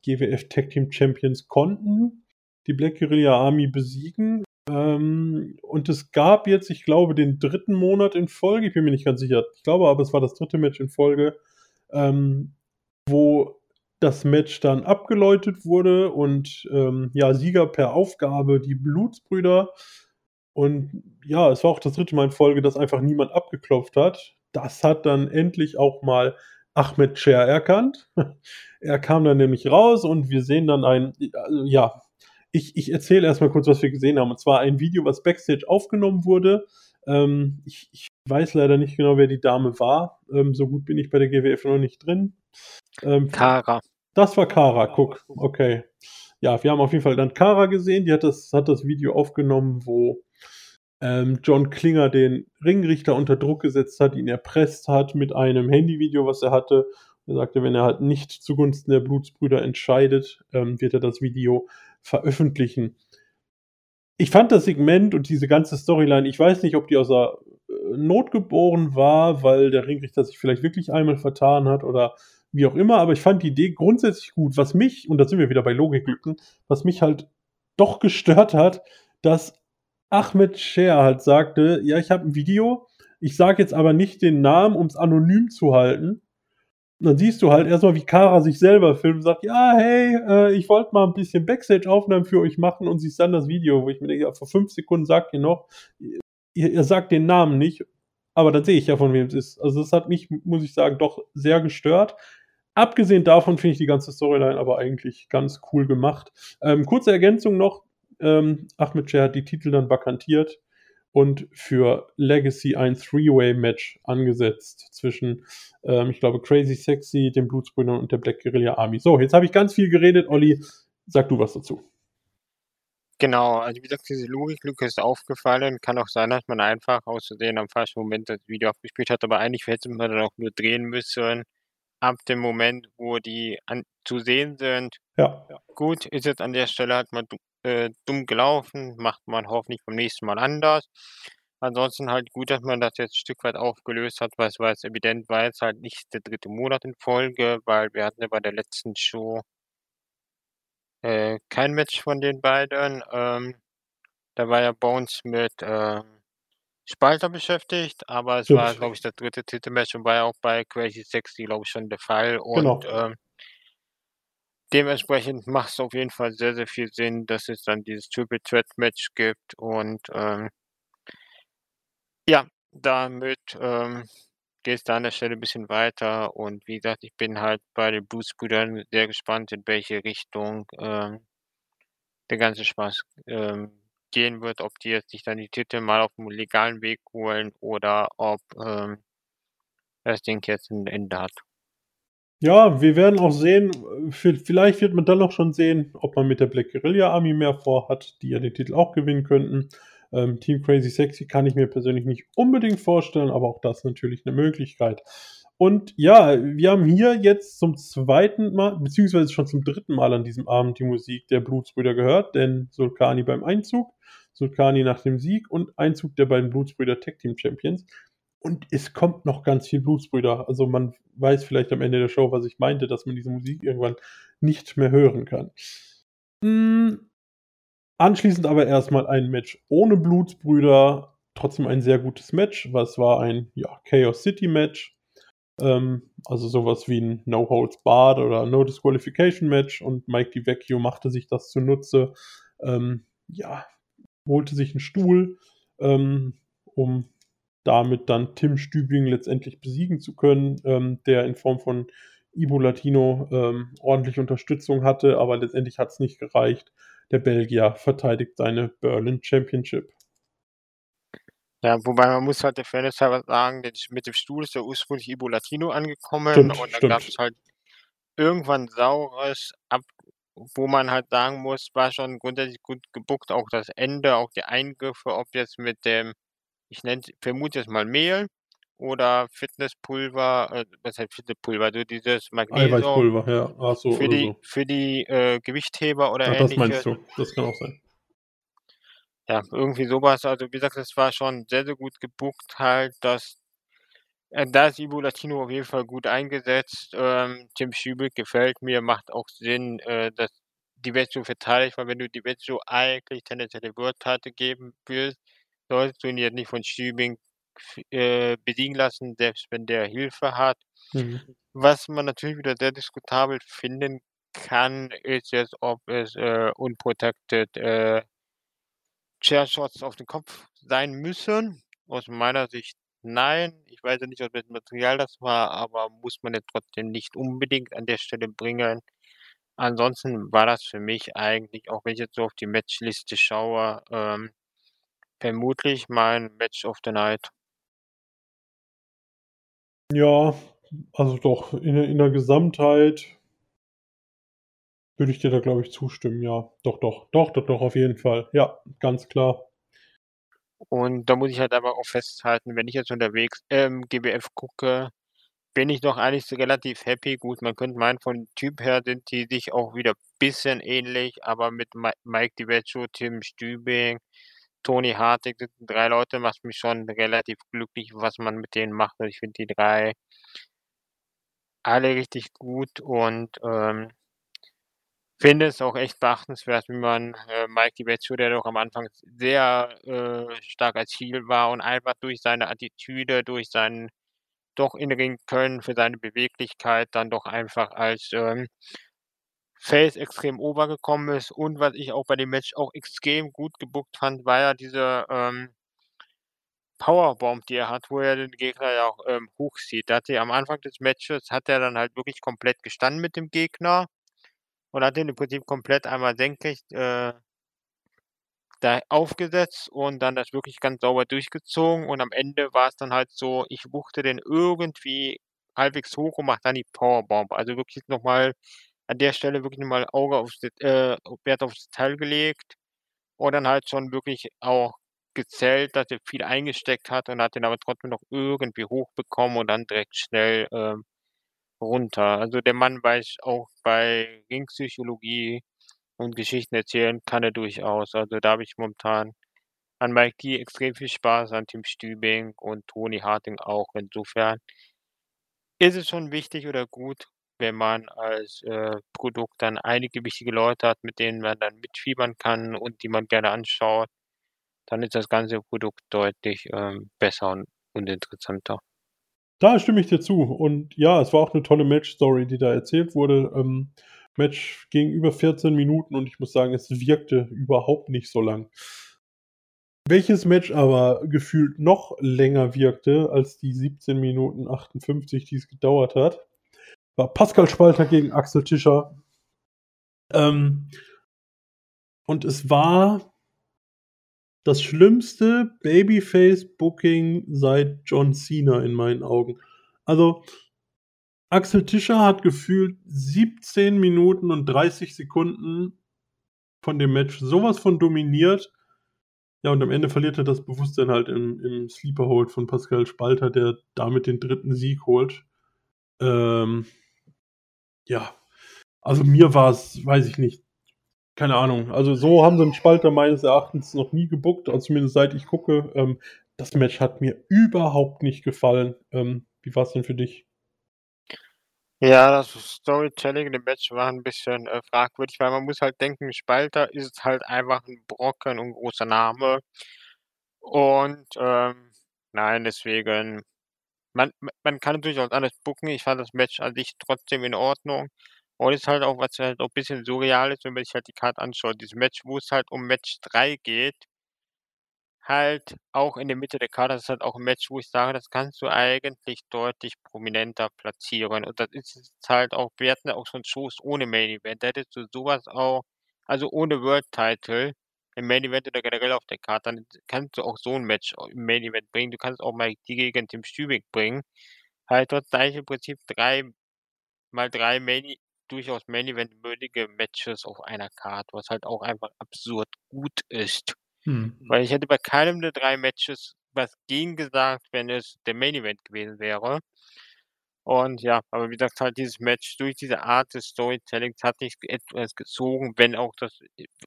GWF Tag Team Champions konnten die Black Guerilla Army besiegen. Ähm, und es gab jetzt, ich glaube, den dritten Monat in Folge, ich bin mir nicht ganz sicher, ich glaube aber, es war das dritte Match in Folge, ähm, wo das Match dann abgeläutet wurde und ähm, ja, Sieger per Aufgabe die Blutsbrüder. Und ja, es war auch das dritte Mal in Folge, dass einfach niemand abgeklopft hat. Das hat dann endlich auch mal Ahmed Cher erkannt. er kam dann nämlich raus und wir sehen dann ein, also, ja, ich, ich erzähle erstmal kurz, was wir gesehen haben. Und zwar ein Video, was Backstage aufgenommen wurde. Ähm, ich, ich, weiß leider nicht genau, wer die Dame war. Ähm, so gut bin ich bei der GWF noch nicht drin. Ähm, Kara. Das war Kara, guck. Okay. Ja, wir haben auf jeden Fall dann Kara gesehen. Die hat das, hat das Video aufgenommen, wo ähm, John Klinger den Ringrichter unter Druck gesetzt hat, ihn erpresst hat mit einem Handyvideo, was er hatte. Er sagte, wenn er halt nicht zugunsten der Blutsbrüder entscheidet, ähm, wird er das Video veröffentlichen. Ich fand das Segment und diese ganze Storyline, ich weiß nicht, ob die aus der äh, Not geboren war, weil der Ringrichter sich vielleicht wirklich einmal vertan hat oder wie auch immer, aber ich fand die Idee grundsätzlich gut. Was mich, und da sind wir wieder bei Logiklücken, was mich halt doch gestört hat, dass Ahmed Scher halt sagte, ja, ich habe ein Video, ich sage jetzt aber nicht den Namen, um es anonym zu halten. Und dann siehst du halt erstmal, wie Kara sich selber filmt und sagt, ja, hey, äh, ich wollte mal ein bisschen Backstage-Aufnahmen für euch machen und siehst dann das Video, wo ich mir denke, ja, vor fünf Sekunden sagt ihr noch, ihr, ihr sagt den Namen nicht, aber dann sehe ich ja, von wem es ist. Also das hat mich, muss ich sagen, doch sehr gestört. Abgesehen davon finde ich die ganze Storyline aber eigentlich ganz cool gemacht. Ähm, kurze Ergänzung noch, ähm, Ahmed Cher hat die Titel dann vakantiert und für Legacy ein Three-Way-Match angesetzt zwischen, ähm, ich glaube, Crazy Sexy, den Blutsbrüdern und der Black Guerilla Army. So, jetzt habe ich ganz viel geredet. Olli, sag du was dazu. Genau, also wie gesagt, diese Logiklücke ist aufgefallen. Kann auch sein, dass man einfach auszusehen am falschen Moment das Video abgespielt hat, aber eigentlich hätte man dann auch nur drehen müssen ab dem Moment, wo die an, zu sehen sind. Ja. Gut, ist jetzt an der Stelle halt mal äh, dumm gelaufen, macht man hoffentlich beim nächsten Mal anders. Ansonsten halt gut, dass man das jetzt ein Stück weit aufgelöst hat, weil es war jetzt evident, war jetzt halt nicht der dritte Monat in Folge, weil wir hatten ja bei der letzten Show äh, kein Match von den beiden. Ähm, da war ja Bones mit äh, Spalter beschäftigt, aber es war, glaube ich, das dritte Titelmatch und war ja auch bei Crazy Sexy, glaube ich, schon der Fall. Und genau. ähm, dementsprechend macht es auf jeden Fall sehr, sehr viel Sinn, dass es dann dieses Triple Threat Match gibt. Und ähm, ja, damit ähm, geht es da an der Stelle ein bisschen weiter. Und wie gesagt, ich bin halt bei den Blues-Brüdern sehr gespannt, in welche Richtung ähm, der ganze Spaß ähm, gehen wird, ob die jetzt sich dann die Titel mal auf dem legalen Weg holen oder ob ähm, das Ding jetzt ein Ende hat. Ja, wir werden auch sehen, vielleicht wird man dann auch schon sehen, ob man mit der Black Guerilla Army mehr vorhat, die ja den Titel auch gewinnen könnten. Ähm, Team Crazy Sexy kann ich mir persönlich nicht unbedingt vorstellen, aber auch das natürlich eine Möglichkeit. Und ja, wir haben hier jetzt zum zweiten Mal, beziehungsweise schon zum dritten Mal an diesem Abend die Musik der Blutsbrüder gehört, denn Sulkani beim Einzug, Sulkani nach dem Sieg und Einzug der beiden Blutsbrüder Tag Team Champions. Und es kommt noch ganz viel Blutsbrüder. Also man weiß vielleicht am Ende der Show, was ich meinte, dass man diese Musik irgendwann nicht mehr hören kann. Hm. Anschließend aber erstmal ein Match ohne Blutsbrüder. Trotzdem ein sehr gutes Match. Was war ein ja, Chaos City Match. Ähm, also sowas wie ein No Holds Barred oder No Disqualification Match. Und Mike DiVecchio machte sich das zunutze. Ähm, ja, holte sich einen Stuhl, ähm, um damit dann Tim Stübing letztendlich besiegen zu können, ähm, der in Form von Ibo Latino ähm, ordentlich Unterstützung hatte, aber letztendlich hat es nicht gereicht. Der Belgier verteidigt seine Berlin Championship. Ja, wobei man muss halt der Fairness halber sagen, mit dem Stuhl ist ja ursprünglich Ibo Latino angekommen stimmt, und dann gab es halt irgendwann Saures, ab, wo man halt sagen muss, war schon grundsätzlich gut gebuckt, auch das Ende, auch die Eingriffe, ob jetzt mit dem ich nenne vermute jetzt mal Mehl oder Fitnesspulver, äh, was heißt Fitnesspulver, du dieses Magnesium Eiweißpulver, ja. Ach so, für die, so. für die äh, Gewichtheber oder Ach, das meinst du, das kann auch sein. Ja, irgendwie sowas. Also wie gesagt, es war schon sehr, sehr gut gebuckt halt, dass äh, da ist Ibu Latino auf jeden Fall gut eingesetzt. Ähm, Tim Schübel gefällt mir, macht auch Sinn, äh, dass DiBiase verteidigt, weil wenn du DiBiase eigentlich tendenziell die World-Title geben willst, solltest du ihn jetzt nicht von Stübing äh, besiegen lassen, selbst wenn der Hilfe hat. Mhm. Was man natürlich wieder sehr diskutabel finden kann, ist jetzt, ob es, äh, unprotected, äh Chair-Shots auf den Kopf sein müssen. Aus meiner Sicht nein. Ich weiß ja nicht, aus welchem Material das war, aber muss man jetzt trotzdem nicht unbedingt an der Stelle bringen. Ansonsten war das für mich eigentlich, auch wenn ich jetzt so auf die Matchliste schaue, ähm, vermutlich mein Match of the Night. Ja, also doch, in der in der Gesamtheit würde ich dir da, glaube ich, zustimmen, ja. Doch, doch. Doch, doch, doch, auf jeden Fall. Ja, ganz klar. Und da muss ich halt aber auch festhalten, wenn ich jetzt unterwegs, ähm, GWF gucke, bin ich doch eigentlich so relativ happy. Gut, man könnte meinen, von Typ her sind die sich auch wieder bisschen ähnlich, aber mit Mi Mike DiVecchio, Tim Stübing, Tony Hartig, 3 Leute, macht mich schon relativ glücklich, was man mit denen macht. Also, ich finde die 3 alle richtig gut und, ähm finde es auch echt beachtenswert, wie man, äh, Mike DiBiase, der doch am Anfang sehr, äh, stark als Heel war und einfach durch seine Attitüde, durch sein doch in Ring-Können, für seine Beweglichkeit dann doch einfach als, ähm, Face extrem overgekommen ist. Und was ich auch bei dem Match auch extrem gut gebookt fand, war ja diese, ähm Powerbomb, die er hat, wo er den Gegner ja auch, ähm, hochzieht. Da hat er am Anfang des Matches hat er dann halt wirklich komplett gestanden mit dem Gegner und hat den im Prinzip komplett einmal senkrecht, äh da aufgesetzt und dann das wirklich ganz sauber durchgezogen und am Ende war's dann halt so, ich wuchte den irgendwie halbwegs hoch und mache dann die Powerbomb. Also, wirklich noch mal an der Stelle wirklich noch mal Auge aufs äh, Wert aufs Detail gelegt und dann halt schon wirklich auch gezählt, dass er viel eingesteckt hat und hat den aber trotzdem noch irgendwie hochbekommen und dann direkt schnell, ähm, runter. Also, der Mann weiß auch bei Ringpsychologie und Geschichten erzählen kann er durchaus. Also, da habe ich momentan an Mike D extrem viel Spaß, an Tim Stübing und Tony Harting auch. Insofern ist es schon wichtig oder gut, wenn man als, äh, Produkt dann einige wichtige Leute hat, mit denen man dann mitfiebern kann und die man gerne anschaut. Dann ist das ganze Produkt deutlich, ähm, besser und und interessanter. Da stimme ich dir zu. Und ja, es war auch 'ne tolle Match-Story, die da erzählt wurde. Ähm, Match ging über 14 Minuten und ich muss sagen, es wirkte überhaupt nicht so lang. Welches Match aber gefühlt noch länger wirkte als die 17 Minuten 58, die es gedauert hat, war Pascal Spalter gegen Axel Tischer. Ähm und es war das schlimmste Babyface-Booking seit John Cena in meinen Augen. Also, Axel Tischer hat gefühlt 17 Minuten und 30 Sekunden von dem Match so was von dominiert. Ja, und am Ende verliert er das Bewusstsein halt im im Sleeper Hold von Pascal Spalter, der damit den 3. Sieg holt. Ähm ja, also mir war's, weiß ich nicht keine Ahnung. Also, so haben sie 'n Spalter meines Erachtens noch nie gebookt, also zumindest seit ich gucke. Ähm, das Match hat mir überhaupt nicht gefallen. Ähm, wie war's denn für dich? Ja, das Storytelling in dem Match war 'n bisschen, äh, fragwürdig, weil man muss halt denken, Spalter ist halt einfach 'n Brocken und großer Name. Und, ähm, nein, deswegen man ma man kann durchaus anders booken. Ich fand das Match an sich trotzdem in Ordnung. Und ist halt auch, was halt auch bisschen surreal ist, wenn man sich halt die Card anschaut. Dieses Match, wo es halt um Match 3 geht halt auch in der Mitte der Card, das ist halt auch 'n Match, wo ich sage, das kannst du eigentlich deutlich prominenter platzieren. Und das ist halt auch wir hatten auch schon Shows ohne Main Event. Da hättest du so was auch also ohne World Title im Main Event oder generell auf der Card, dann kannst du auch so 'n Match im Main Event bringen. Du kannst auch Mike D gegen Tim Stübing bringen. Halt, da eigentlich im Prinzip 3 mal 3 Main durchaus Main Event würdige Matches auf einer Card, was halt auch einfach absurd gut ist. Mhm. Weil ich hätte bei keinem der 3 Matches was gegen gesagt, wenn es der Main Event gewesen wäre. Und ja, aber wie gesagt, halt dieses Match durch diese Art des Storytellings hat mich etwas gezogen, wenn auch das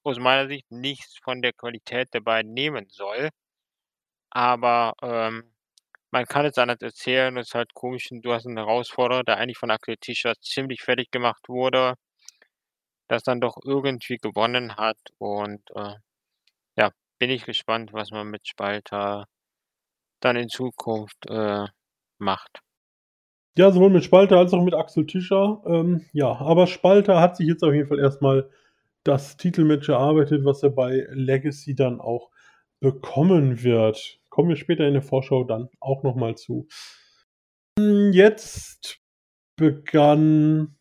aus meiner Sicht nichts von der Qualität der beiden nehmen soll. Aber, ähm, man kann es anders erzählen. Das ist halt komisch du hast 'n Herausforderer, der eigentlich von Axel Tischer ziemlich fertig gemacht wurde. das dann doch irgendwie gewonnen hat und, äh, ja, bin ich gespannt, was man mit Spalter dann in Zukunft, äh, macht. Ja, sowohl mit Spalter als auch mit Axel Tischer. Ähm, ja, aber Spalter hat sich jetzt auf jeden Fall erstmal das Titelmatch erarbeitet, was er bei Legacy dann auch bekommen wird. Kommen wir später in der Vorschau dann auch noch mal zu. Hm, jetzt begann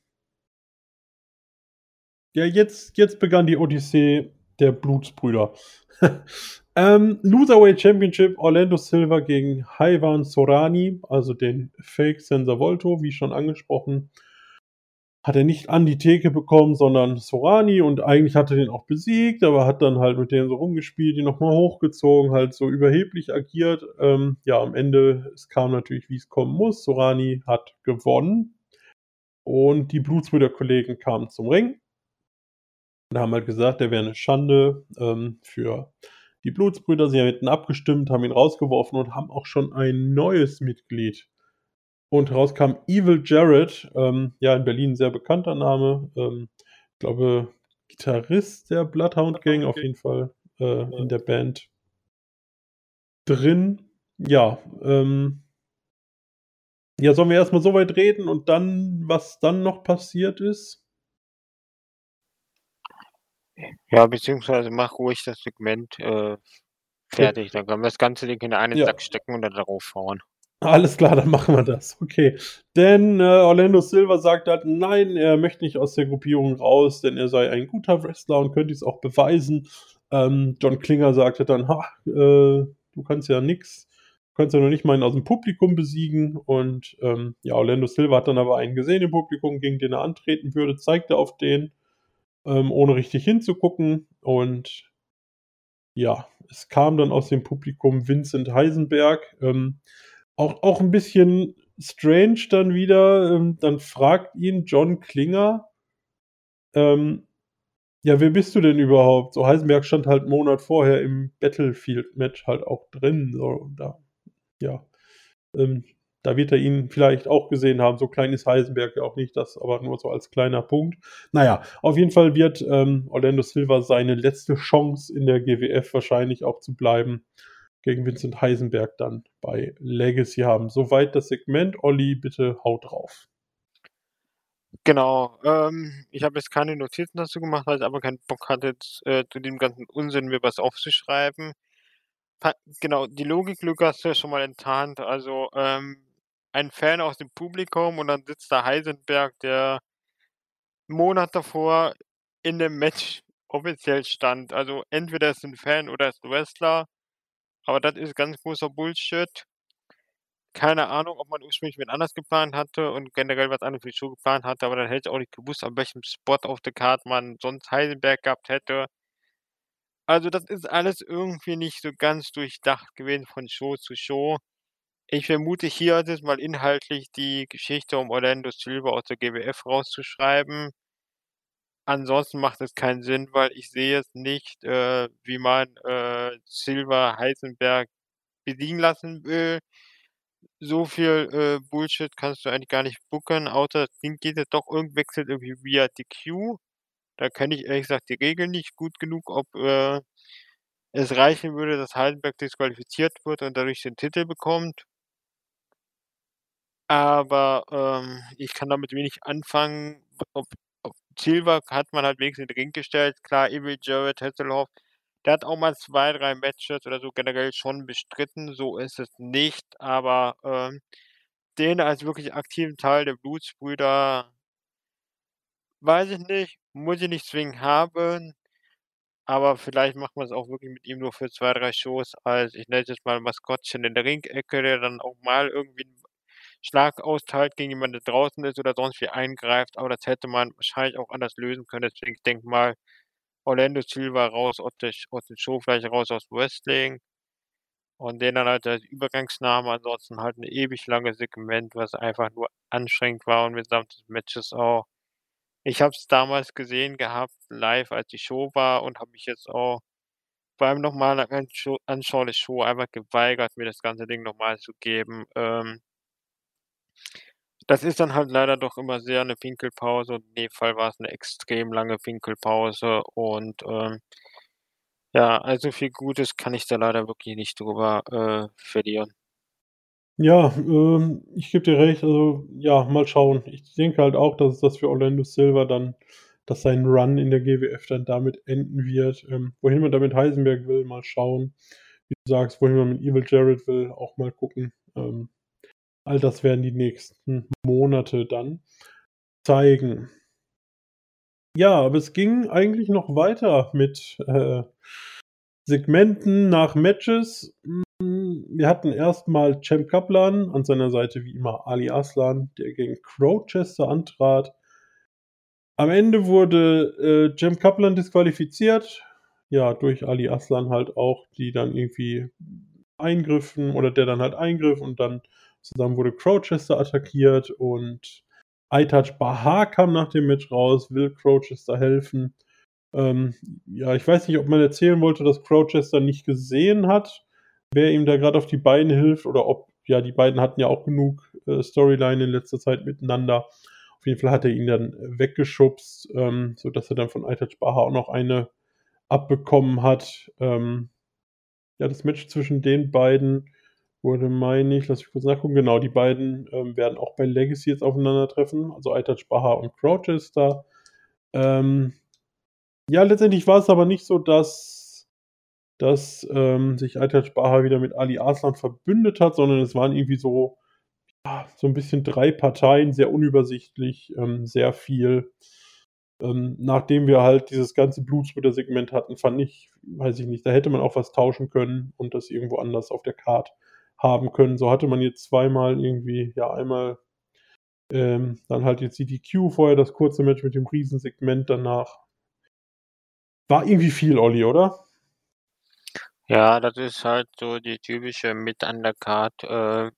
ja, jetzt jetzt begann die Odyssee der Blutsbrüder. Ähm, Loserweight Championship Orlando Silver gegen Haiwan Sorani, also den Fake Sensor Volto, wie schon angesprochen. Hat er nicht an die Theke bekommen, sondern Sorani und eigentlich hat er den auch besiegt, aber hat dann halt mit denen so rumgespielt, die nochmal hochgezogen, halt so überheblich agiert. Ähm, ja, am Ende, es kam natürlich, wie es kommen muss. Sorani hat gewonnen und die Blutsbrüder-Kollegen kamen zum Ring und haben halt gesagt, der wäre eine Schande ähm, für die Blutsbrüder, sie hätten abgestimmt, haben ihn rausgeworfen und haben auch schon ein neues Mitglied. Und rauskam Evil Jared, ähm, ja, in Berlin sehr bekannter Name. Ähm, ich glaube, Gitarrist der Bloodhound Gang auf jeden Fall äh, in der Band drin. Ja, ähm, ja, sollen wir erstmal so weit reden und dann, was dann noch passiert ist? Ja, beziehungsweise mach ruhig das Segment, äh, fertig. Dann können wir das ganze Ding in einen Ja. Sack stecken und dann darauf hauen. Alles klar, dann machen wir das. Okay. Denn äh, Orlando Silva sagt halt, nein, er möchte nicht aus der Gruppierung raus, denn er sei ein guter Wrestler und könnte es auch beweisen. Ähm, John Klinger sagte dann, ha, äh, du kannst ja nix, du kannst ja noch nicht mal einen aus dem Publikum besiegen. Und ähm, ja, Orlando Silva hat dann aber einen gesehen im Publikum, gegen den er antreten würde, zeigte auf den, ähm, ohne richtig hinzugucken. Und ja, es kam dann aus dem Publikum Vincent Heisenberg. Ähm, auch, auch ein bisschen strange dann wieder. Ähm, dann fragt ihn John Klinger, ähm, ja, wer bist du denn überhaupt? So Heisenberg stand halt einen Monat vorher im Battlefield-Match halt auch drin. So, da, ja. Ähm, da wird er ihn vielleicht auch gesehen haben. So klein ist Heisenberg ja auch nicht, das aber nur so als kleiner Punkt. Naja, auf jeden Fall wird ähm, Orlando Silva seine letzte Chance in der GWF wahrscheinlich auch zu bleiben gegen Vincent Heisenberg dann bei Legacy haben. Soweit das Segment. Olli, bitte haut drauf. Genau, ähm, ich habe jetzt keine Notizen dazu gemacht, weil ich aber keinen Bock hatte, äh, zu dem ganzen Unsinn mir was aufzuschreiben. Pa genau, die Logiklücke hast du ja schon mal enttarnt. Also, ähm, ein Fan aus dem Publikum und dann sitzt da Heisenberg, der Monat davor in dem Match offiziell stand. Also, entweder ist 'n Fan oder ist 'n Wrestler, aber das ist ganz großer Bullshit. Keine Ahnung, ob man ursprünglich wen anders geplant hatte und generell was anderes für die Show geplant hatte, aber dann hätte ich auch nicht gewusst, an welchem Spot auf der Card man sonst Heisenberg gehabt hätte. Also, das ist alles irgendwie nicht so ganz durchdacht gewesen von Show zu Show. Ich vermute, hier ist es mal inhaltlich die Geschichte um Orlando Silva aus der GWF rauszuschreiben. Ansonsten macht es keinen Sinn, weil ich sehe es nicht, äh, wie man, äh, Silva Heisenberg besiegen lassen will. So viel, äh, Bullshit kannst du eigentlich gar nicht booken, außer das Ding geht jetzt doch irgend wechselt irgendwie via DQ. Da kenne ich ehrlich gesagt die Regeln nicht gut genug, ob, äh, es reichen würde, dass Heisenberg disqualifiziert wird und dadurch den Titel bekommt. Aber, ähm, ich kann damit wenig anfangen. Ob ob Silva hat man halt wenigstens in den Ring gestellt. Klar, Evil Jared Hasselhoff, der hat auch mal 2, 3 Matches oder so generell schon bestritten, so ist es nicht, aber, ähm, den als wirklich aktiven Teil der Blutsbrüder weiß ich nicht, muss ich nicht zwingend haben, aber vielleicht macht man's auch wirklich mit ihm nur für 2, 3 Shows. Als, ich nenne es jetzt mal Maskottchen in der Ringecke, der dann auch mal irgendwie Schlag austeilt gegen jemanden, der draußen ist oder sonst wie eingreift, aber das hätte man wahrscheinlich auch anders lösen können. Deswegen, ich denke mal, Orlando Silva raus aus der aus der Show, vielleicht raus aus dem Wrestling und den dann halt als Übergangsname, ansonsten halt 'n ewig langes Segment, was einfach nur anstrengend war und mitsamt des Matches auch. Ich habe es damals gesehen gehabt live, als die Show war und habe mich jetzt auch beim nochmal Anscho Anschauen der Show einfach geweigert, mir das ganze Ding nochmal zu geben. Ähm Das ist dann halt leider doch immer sehr 'ne Pinkelpause. In dem Fall war's 'ne extrem lange Pinkelpause und, ähm ja, also viel Gutes kann ich da leider wirklich nicht drüber, äh, verlieren. Ja, ähm, ich gebe dir recht, also, ja, mal schauen. Ich denke halt auch, dass das für Orlando Silver dann dass sein Run in der GWF dann damit enden wird. Ähm, wohin man da mit Heisenberg will, mal schauen. Wie du sagst, wohin man mit Evil Jared will, auch mal gucken. Ähm, all das werden die nächsten Monate dann zeigen. Ja, aber es ging eigentlich noch weiter mit, äh, Segmenten nach Matches. Hm, wir hatten erst mal Champ Kaplan, an seiner Seite wie immer Ali Aslan, der gegen Crowchester antrat. Am Ende wurde, äh, Champ Kaplan disqualifiziert, ja, durch Ali Aslan halt auch, die dann irgendwie eingriffen oder der dann halt eingriff und dann zusammen wurde Crowchester attackiert und Aitaj Bahar kam nach dem Match raus, will Crowchester helfen. Ähm, ja, ich weiß nicht, ob man erzählen wollte, dass Crowchester nicht gesehen hat, wer ihm da grad auf die Beine hilft oder ob ja, die beiden hatten ja auch genug, äh, Storyline in letzter Zeit miteinander. Auf jeden Fall hat er ihn dann weggeschubst, ähm, sodass er dann von Aitaj Bahar auch noch eine abbekommen hat. Ähm, ja, das Match zwischen den beiden wurde, meine ich lass mich kurz nachgucken, genau, die beiden, ähm, werden auch bei Legacy jetzt aufeinandertreffen, also Aitaj Bahar und Crowchester. Ähm, ja, letztendlich war's aber nicht so, dass dass, ähm, sich Aitaj Bahar wieder mit Ali Aslan verbündet hat, sondern es waren irgendwie so ja, so 'n bisschen 3 Parteien, sehr unübersichtlich, ähm, sehr viel. Ähm, nachdem wir halt dieses ganze Blutsbrüder-Segment hatten, fand ich weiß ich nicht, da hätte man auch was tauschen können und das irgendwo anders auf der Card haben können. So hatte man jetzt zweimal irgendwie ja, einmal, ähm, dann halt jetzt die DQ, vorher das kurze Match mit dem Riesensegment danach. War irgendwie viel, Olli, oder? Ja, das ist halt so die typische Mit-Undercard, äh,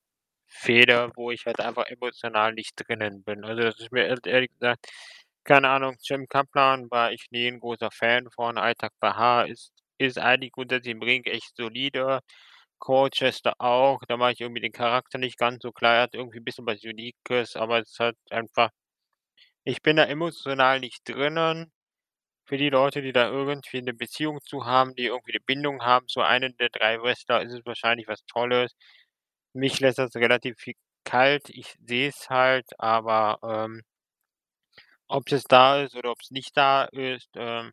Fehde, wo ich halt einfach emotional nicht drinnen bin. Also, das ist mir ehrlich gesagt keine Ahnung, Champ Kaplan war ich nie 'n großer Fan von. Aitaj Bahar ist ist eigentlich grundsätzlich im Ring echt solide. Crowchester auch. Da mache ich irgendwie den Charakter nicht ganz so klar. Er hat irgendwie 'n bisschen was Uniques, aber es halt einfach ich bin da emotional nicht drinnen. Für die Leute, die da irgendwie 'ne Beziehung zu haben, die irgendwie 'ne Bindung haben zu einem der 3 Wrestler, ist es wahrscheinlich was Tolles. Mich lässt das relativ viel kalt. Ich sehe es halt, aber, ähm ob es da ist oder ob's nicht da ist, ähm,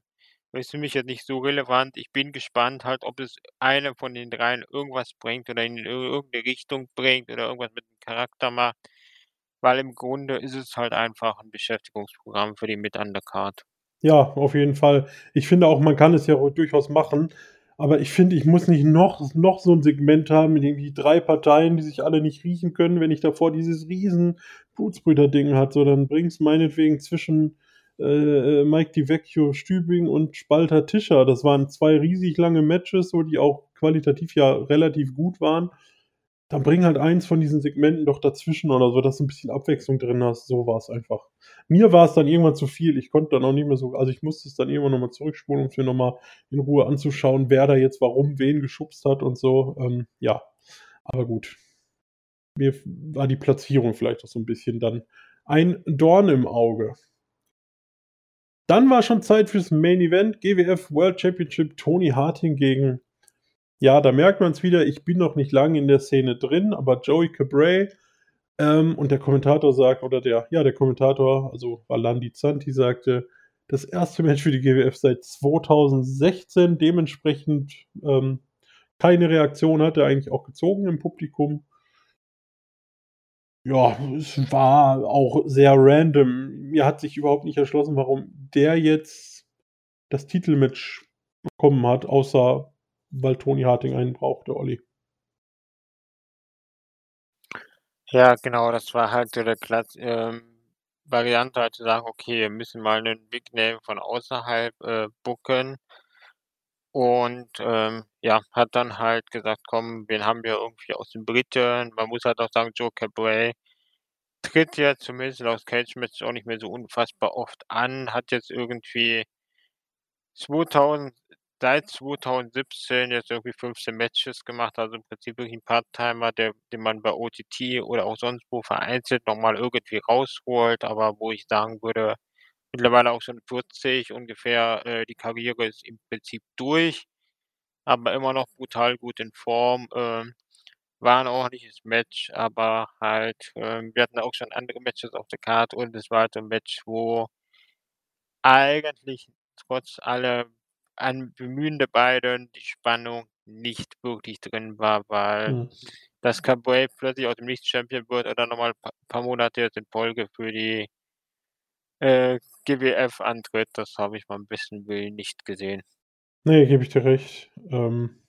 ist für mich jetzt nicht so relevant. Ich bin gespannt halt, ob es einer von den dreien irgendwas bringt oder in ir irgend 'ne Richtung bringt oder irgendwas mit dem Charakter macht, weil im Grunde ist es halt einfach 'n Beschäftigungsprogramm für die Mit-Undercard. Ja, auf jeden Fall. Ich finde auch, man kann es ja durchaus machen, aber ich finde, ich muss nicht noch noch so 'n Segment haben mit irgendwie 3 Parteien, die sich alle nicht riechen können, wenn ich davor dieses riesen Blutsbrüder-Ding hatte. So, dann bring's meinetwegen zwischen, äh, äh, Mike DiVecchio Stübing und Spalter Tischer. Das waren 2 riesig lange Matches, so, die auch qualitativ ja relativ gut waren. Dann bring halt eins von diesen Segmenten doch dazwischen oder so, dass du 'n bisschen Abwechslung drin hast. So war's einfach. Mir war's dann irgendwann zu viel. Ich konnte dann auch nicht mehr so also, ich musste es dann irgendwann noch mal zurückspulen, um's mir noch mal in Ruhe anzuschauen, wer da jetzt warum wen geschubst hat und so. Ähm, ja, aber gut. Mir war die Platzierung vielleicht auch so 'n bisschen dann ein Dorn im Auge. Dann war schon Zeit fürs Main Event, GWF World Championship, Tony Harting gegen ja, da merkt man's wieder, ich bin noch nicht lange in der Szene drin, aber Joey Cabray, ähm, und der Kommentator sagt oder der ja, der Kommentator, also Valandi Zanti sagte: „Das 1. Match für die GWF seit 2016“, dementsprechend, ähm, keine Reaktion hat er eigentlich auch gezogen im Publikum. Ja, es war auch sehr random. Mir hat sich überhaupt nicht erschlossen, warum der jetzt das Titelmatch bekommen hat, außer weil Tony Harting einen brauchte, Olli. Ja, genau, das war halt so der Platz ähm, Variante halt zu sagen: „Okay, wir müssen mal 'nen Big Name von außerhalb, äh, booken.“ Und, ähm, ja, hat dann halt gesagt: „Komm, wen haben wir irgendwie aus den Briten?“ Man muss halt auch sagen, Joe Cabray tritt ja zumindest aus Cage-Matches auch nicht mehr so unfassbar oft an, hat jetzt irgendwie 2000 seit 2017 jetzt irgendwie 15 Matches gemacht, also im Prinzip wirklich 'n Part-Timer, der den man bei OTT oder auch sonst wo vereinzelt noch mal irgendwie rausholt, aber wo ich sagen würde, mittlerweile auch schon 40 ungefähr, äh, die Karriere ist im Prinzip durch, aber immer noch brutal gut in Form. Ähm, war 'n ordentliches Match, aber halt, ähm wir hatten auch schon andere Matches auf der Card und es war halt so 'n Match, wo eigentlich trotz allem an Bemühen der beiden die Spannung nicht wirklich drin war, weil Mhm. dass Caboet plötzlich aus dem Nichts Champion wird und dann noch mal pa paar Monate jetzt in Folge für die äh, GWF antritt, das habe ich beim besten Willen nicht gesehen. Ne, gebe ich dir recht. Ähm,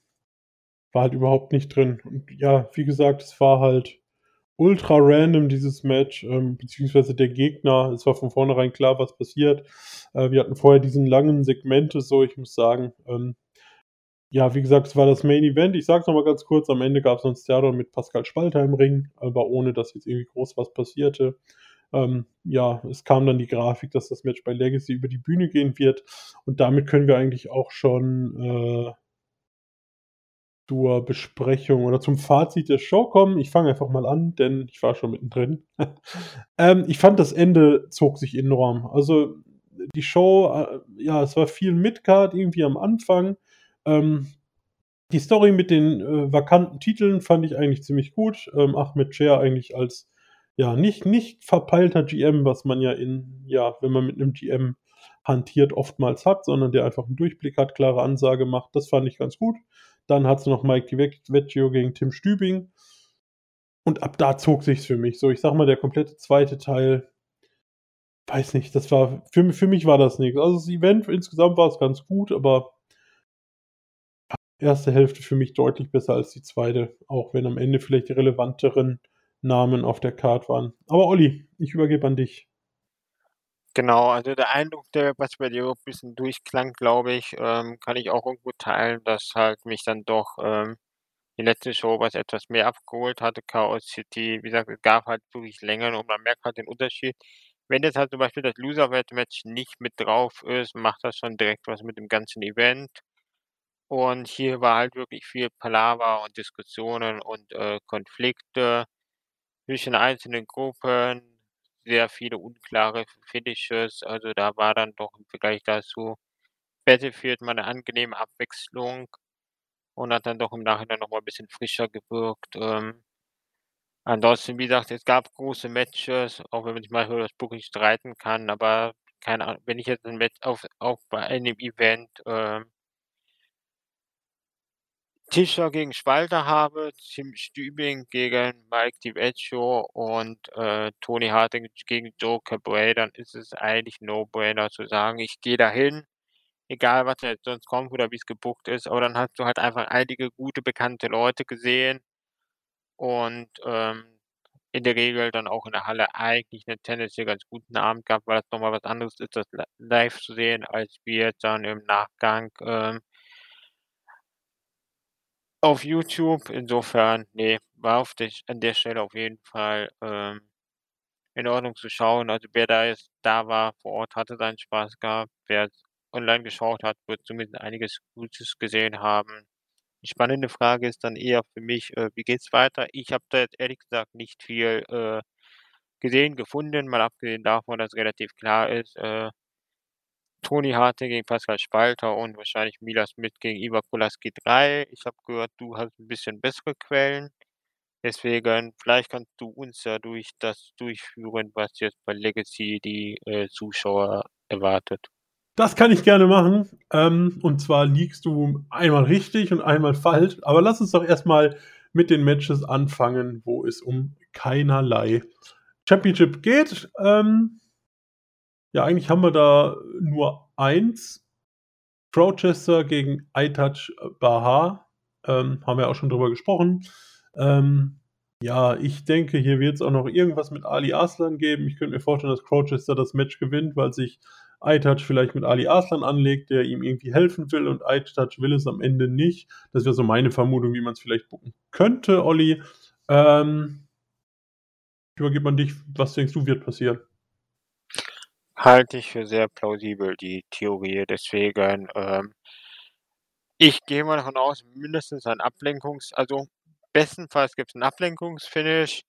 war halt überhaupt nicht drin. Und ja, wie gesagt, es war halt ultra random, dieses Match, ähm, beziehungsweise der Gegner. Es war von vornherein klar, was passiert. Äh, wir hatten vorher diesen langen Segmente so, ich muss sagen, ähm ja, wie gesagt, es war das Main Event. Ich sage es noch mal ganz kurz, am Ende gab's noch 'n Staredown mit Pascal Spalter im Ring, aber ohne dass jetzt irgendwie groß was passierte. Ähm, ja, es kam dann die Grafik, dass das Match bei Legacy über die Bühne gehen wird und damit können wir eigentlich auch schon, äh zur Besprechung oder zum Fazit der Show kommen. Ich fange einfach mal an, denn ich war schon mittendrin. Ähm, ich fand, das Ende zog sich enorm. Also, die Show, äh ja, es war viel Midcard irgendwie am Anfang. Ähm, die Story mit den, äh, vakanten Titeln fand ich eigentlich ziemlich gut. Ähm, Ahmed Scher eigentlich als, ja, nicht nicht verpeilter GM, was man ja in ja, wenn man mit 'nem GM hantiert, oftmals hat, sondern der einfach 'n Durchblick hat, klare Ansage macht. Das fand ich ganz gut. Dann hattest du noch Mike DiVecchio gegen Tim Stübing. Und ab da zog sich's für mich. So, ich sage mal, der komplette 2. Teil weiß nicht, das war für für mich war das nix. Also, das Event insgesamt war's ganz gut, aber 1. Hälfte für mich deutlich besser als die 2., auch wenn am Ende vielleicht die relevanteren Namen auf der Card waren. Aber Olli, ich übergebe an dich. Genau, also der Eindruck, der was bei dir auch bisschen durchklang, glaube ich, ähm, kann ich auch irgendwo teilen, dass halt mich dann doch, ähm, die letzte Show was etwas mehr abgeholt hatte, Chaos City. Wie gesagt, es gab halt wirklich Längen und man merkt halt den Unterschied. Wenn jetzt halt zum Beispiel das Loserweight-Match nicht mit drauf ist, macht das schon direkt was mit dem ganzen Event. Und hier war halt wirklich viel Palaver und Diskussionen und, äh, Konflikte zwischen einzelnen Gruppen, sehr viele unklare Finishes. Also, da war dann doch im Vergleich dazu Battlefield mal 'ne angenehme Abwechslung und hat dann doch im Nachhinein noch mal bisschen frischer gewirkt. Ähm ansonsten, wie gesagt, es gab große Matches, auch wenn man sich manchmal über das Booking streiten kann, aber keine Ahnung, wenn ich jetzt 'n Match auf auf bei einem Event, ähm Tischer gegen Spalter habe, Tim Stübing gegen Mike DiVecchio und, äh, Tony Harding gegen Joe Cabray, dann ist es eigentlich No-Brainer zu sagen: „Ich gehe dahin, egal was jetzt sonst kommt oder wie's gebookt ist.“ Aber dann hast du halt einfach einige gute, bekannte Leute gesehen und, ähm, in der Regel dann auch in der Halle eigentlich 'nen tendenziell ganz guten Abend gehabt, weil das noch mal was anderes ist, das li live zu sehen, als wie jetzt dann im Nachgang, ähm auf YouTube. Insofern, ne, war auf dich an der Stelle auf jeden Fall, ähm, in Ordnung zu schauen. Also, wer da jetzt da war vor Ort, hatte seinen Spaß gehabt. Wer online geschaut hat, wird zumindest einiges Gutes gesehen haben. Die spannende Frage ist dann eher für mich, äh, wie geht's weiter? Ich habe da jetzt ehrlich gesagt nicht viel, äh, gesehen, gefunden, mal abgesehen davon, dass relativ klar ist, äh Tony Harding gegen Pascal Spalter und wahrscheinlich Mila Smith gegen Iva Pulaski 3. Ich habe gehört, du hast 'n bisschen bessere Quellen. Deswegen, vielleicht kannst du uns ja durch das durchführen, was jetzt bei Legacy die, äh, Zuschauer erwartet. Das kann ich gerne machen. Ähm, und zwar liegst du einmal richtig und einmal falsch. Aber lass uns doch erst mal mit den Matches anfangen, wo es um keinerlei Championship geht. Ähm ja, eigentlich haben wir da nur 1. Gloucester gegen Aitach Baha. Ähm, haben wir auch schon drüber gesprochen. Ähm, ja, ich denke, hier wird's auch noch irgendwas mit Ali Aslan geben. Ich könnte mir vorstellen, dass Gloucester das Match gewinnt, weil sich Aitach vielleicht mit Ali Aslan anlegt, der ihm irgendwie helfen will und Aitach will es am Ende nicht. Das wäre so meine Vermutung, wie man's vielleicht booken könnte, Olli. Ähm ich übergebe an dich. Was denkst du, wird passieren? Halte ich für sehr plausibel, die Theorie. Deswegen, ähm Ich gehe mal davon aus, mindestens ein Ablenkungs also, bestenfalls gibt's 'n Ablenkungsfinish,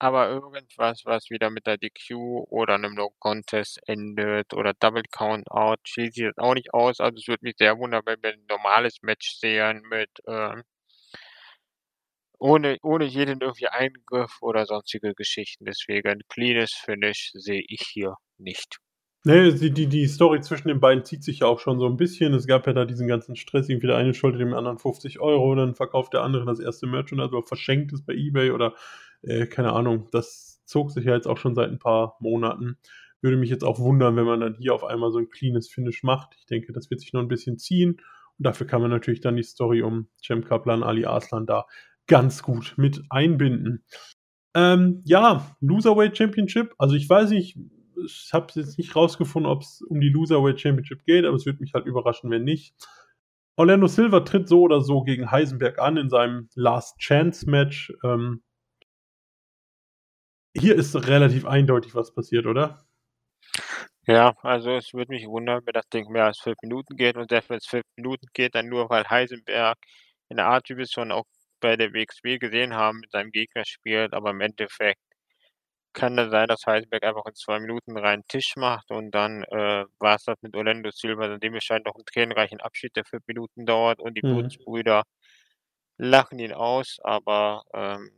aber irgendwas, was wieder mit der DQ oder 'nem No Contest endet oder Double Countout, schließe ich jetzt auch nicht aus. Also, es würde mich sehr wundern, wenn wir 'n normales Match sehen mit, ähm ohne ohne jeden irgendwie Eingriff oder sonstige Geschichten. Deswegen cleanes Finish sehe ich hier nicht. Ne, die die die Story zwischen den beiden zieht sich ja auch schon so 'n bisschen. Es gab ja da diesen ganzen Stress, irgendwie der eine schuldet dem anderen 50 €, dann verkauft der andere das erste Merchandise oder verschenkt es bei eBay oder, äh, keine Ahnung. Das zog sich ja jetzt auch schon seit 'n paar Monaten. Würde mich jetzt auch wundern, wenn man dann hier auf einmal so 'n cleanes Finish macht. Ich denke, das wird sich noch 'n bisschen ziehen und dafür kann man natürlich dann die Story um Cem Kaplan, Ali Arslan da ganz gut mit einbinden. Ähm, ja, Loserweight Championship, also, ich weiß nicht ich habe es jetzt nicht rausgefunden, ob's um die Loserweight Championship geht, aber es würde mich halt überraschen, wenn nicht. Orlando Silva tritt so oder so gegen Heisenberg an in seinem Last-Chance-Match. Ähm hier ist relativ eindeutig was passiert, oder? Ja, also, es würde mich wundern, wenn das Ding mehr als 5 Minuten geht und selbst wenn's 5 Minuten geht, dann nur, weil Heisenberg in der Art, wie wir's schon auch bei der WXW gesehen haben, mit seinem Gegner spielt, aber im Endeffekt kann das sein, dass Heisenberg einfach in 2 Minuten reinen Tisch macht und dann, äh, war's das mit Orlando Silva, dann dementsprechend noch 'n tränenreichen Abschied, der 5 Minuten dauert und die Mhm. Blutsbrüder lachen ihn aus, aber, ähm,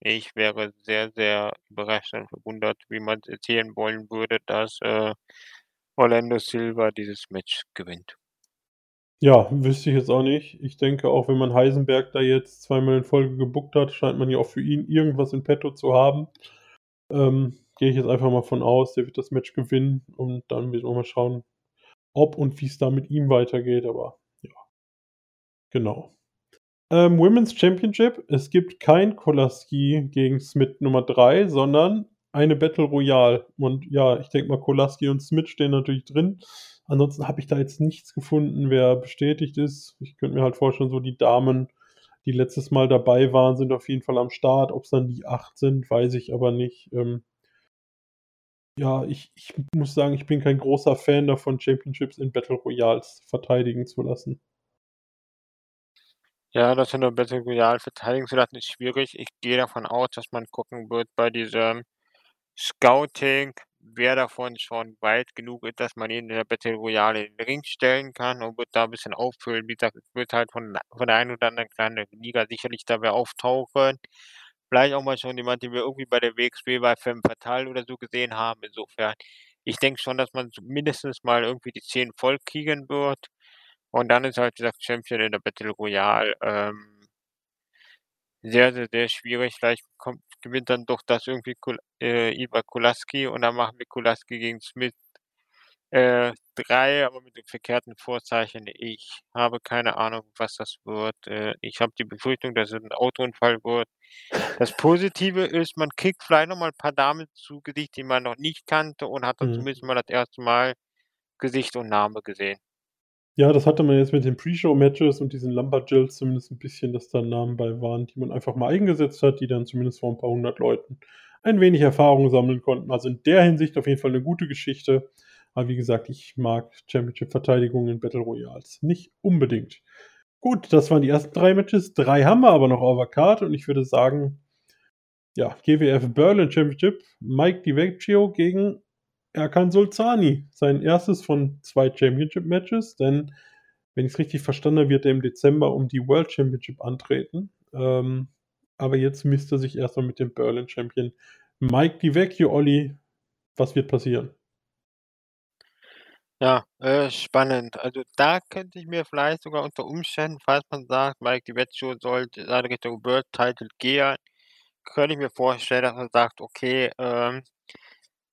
ich wäre sehr, sehr überrascht und verwundert, wie man's erzählen wollen würde, dass, äh, Orlando Silva dieses Match gewinnt. Ja, wüsste ich jetzt auch nicht. Ich denke auch, wenn man Heisenberg da jetzt zweimal in Folge gebookt hat, scheint man ja auch für ihn irgendwas in petto zu haben. Ähm, gehe ich jetzt einfach mal von aus, der wird das Match gewinnen und dann müssen wir mal schauen, ob und wie's da mit ihm weitergeht, aber ja. Genau. Ähm, Women's Championship. Es gibt kein Kolaski gegen Smith Nummer 3, sondern eine Battle Royale. Und ja, ich denke mal, Kolaski und Smith stehen natürlich drin. Ansonsten habe ich da jetzt nichts gefunden, wer bestätigt ist. Ich könnte mir halt vorstellen, so die Damen, die letztes Mal dabei waren, sind auf jeden Fall am Start. Ob's dann die 8 sind, weiß ich aber nicht. Ähm ja, ich ich muss sagen, ich bin kein großer Fan davon, Championships in Battle Royals verteidigen zu lassen. Ja, das in 'ner Battle Royale verteidigen zu lassen, ist schwierig. Ich gehe davon aus, dass man gucken wird bei diesem Scouting, wer davon schon weit genug ist, dass man ihn in der Battle Royale in den Ring stellen kann und wird da 'n bisschen auffüllen. Wie gesagt, es wird halt von von der einen oder anderen kleinen Liga sicherlich da wer auftauchen. Vielleicht auch mal schon jemand, den wir irgendwie bei der WXW bei Femme Fatale oder so gesehen haben. Insofern, ich denke schon, dass man mindestens mal irgendwie die 10 voll kriegen wird. Und dann ist halt dieser Champion in der Battle Royale, ähm sehr, sehr, sehr schwierig. Vielleicht kommt gewinnt dann doch das irgendwie Kol äh, Iva Kolaski und dann machen wir Kolaski gegen Smith, äh, 3, aber mit dem verkehrten Vorzeichen. Ich habe keine Ahnung, was das wird. Äh, ich habe die Befürchtung, dass es 'n Autounfall wird. Das Positive ist, man kriegt vielleicht noch mal 'n paar Damen zu Gesicht, die man noch nicht kannte und hat dann Mhm. zumindest mal das 1. Mal Gesicht und Name gesehen. Ja, das hatte man jetzt mit den Pre-Show-Matches und diesen Lumberjills zumindest 'n bisschen, dass da Namen bei waren, die man einfach mal eingesetzt hat, die dann zumindest vor 'n paar 100 Leuten ein wenig Erfahrung sammeln konnten. Also, in der Hinsicht auf jeden Fall 'ne gute Geschichte. Aber wie gesagt, ich mag Championship-Verteidigungen in Battle Royals nicht unbedingt. Gut, das waren die ersten 3 Matches. 3 haben wir aber noch auf der Card und ich würde sagen, ja, GWF Berlin Championship, Mike DiVecchio gegen Erkan Solzani. Sein 1. von 2 Championship-Matches, denn wenn ich's richtig verstanden habe, wird er im Dezember um die World Championship antreten. Ähm, aber jetzt misst er sich erst mal mit dem Berlin Champion Mike DiVecchio. Olli, was wird passieren? Ja, äh, spannend. Also, da könnte ich mir vielleicht sogar unter Umständen, falls man sagt, Mike DiVecchio sollte in Richtung World Title gehen, könnte ich mir vorstellen, dass man sagt: „Okay, ähm,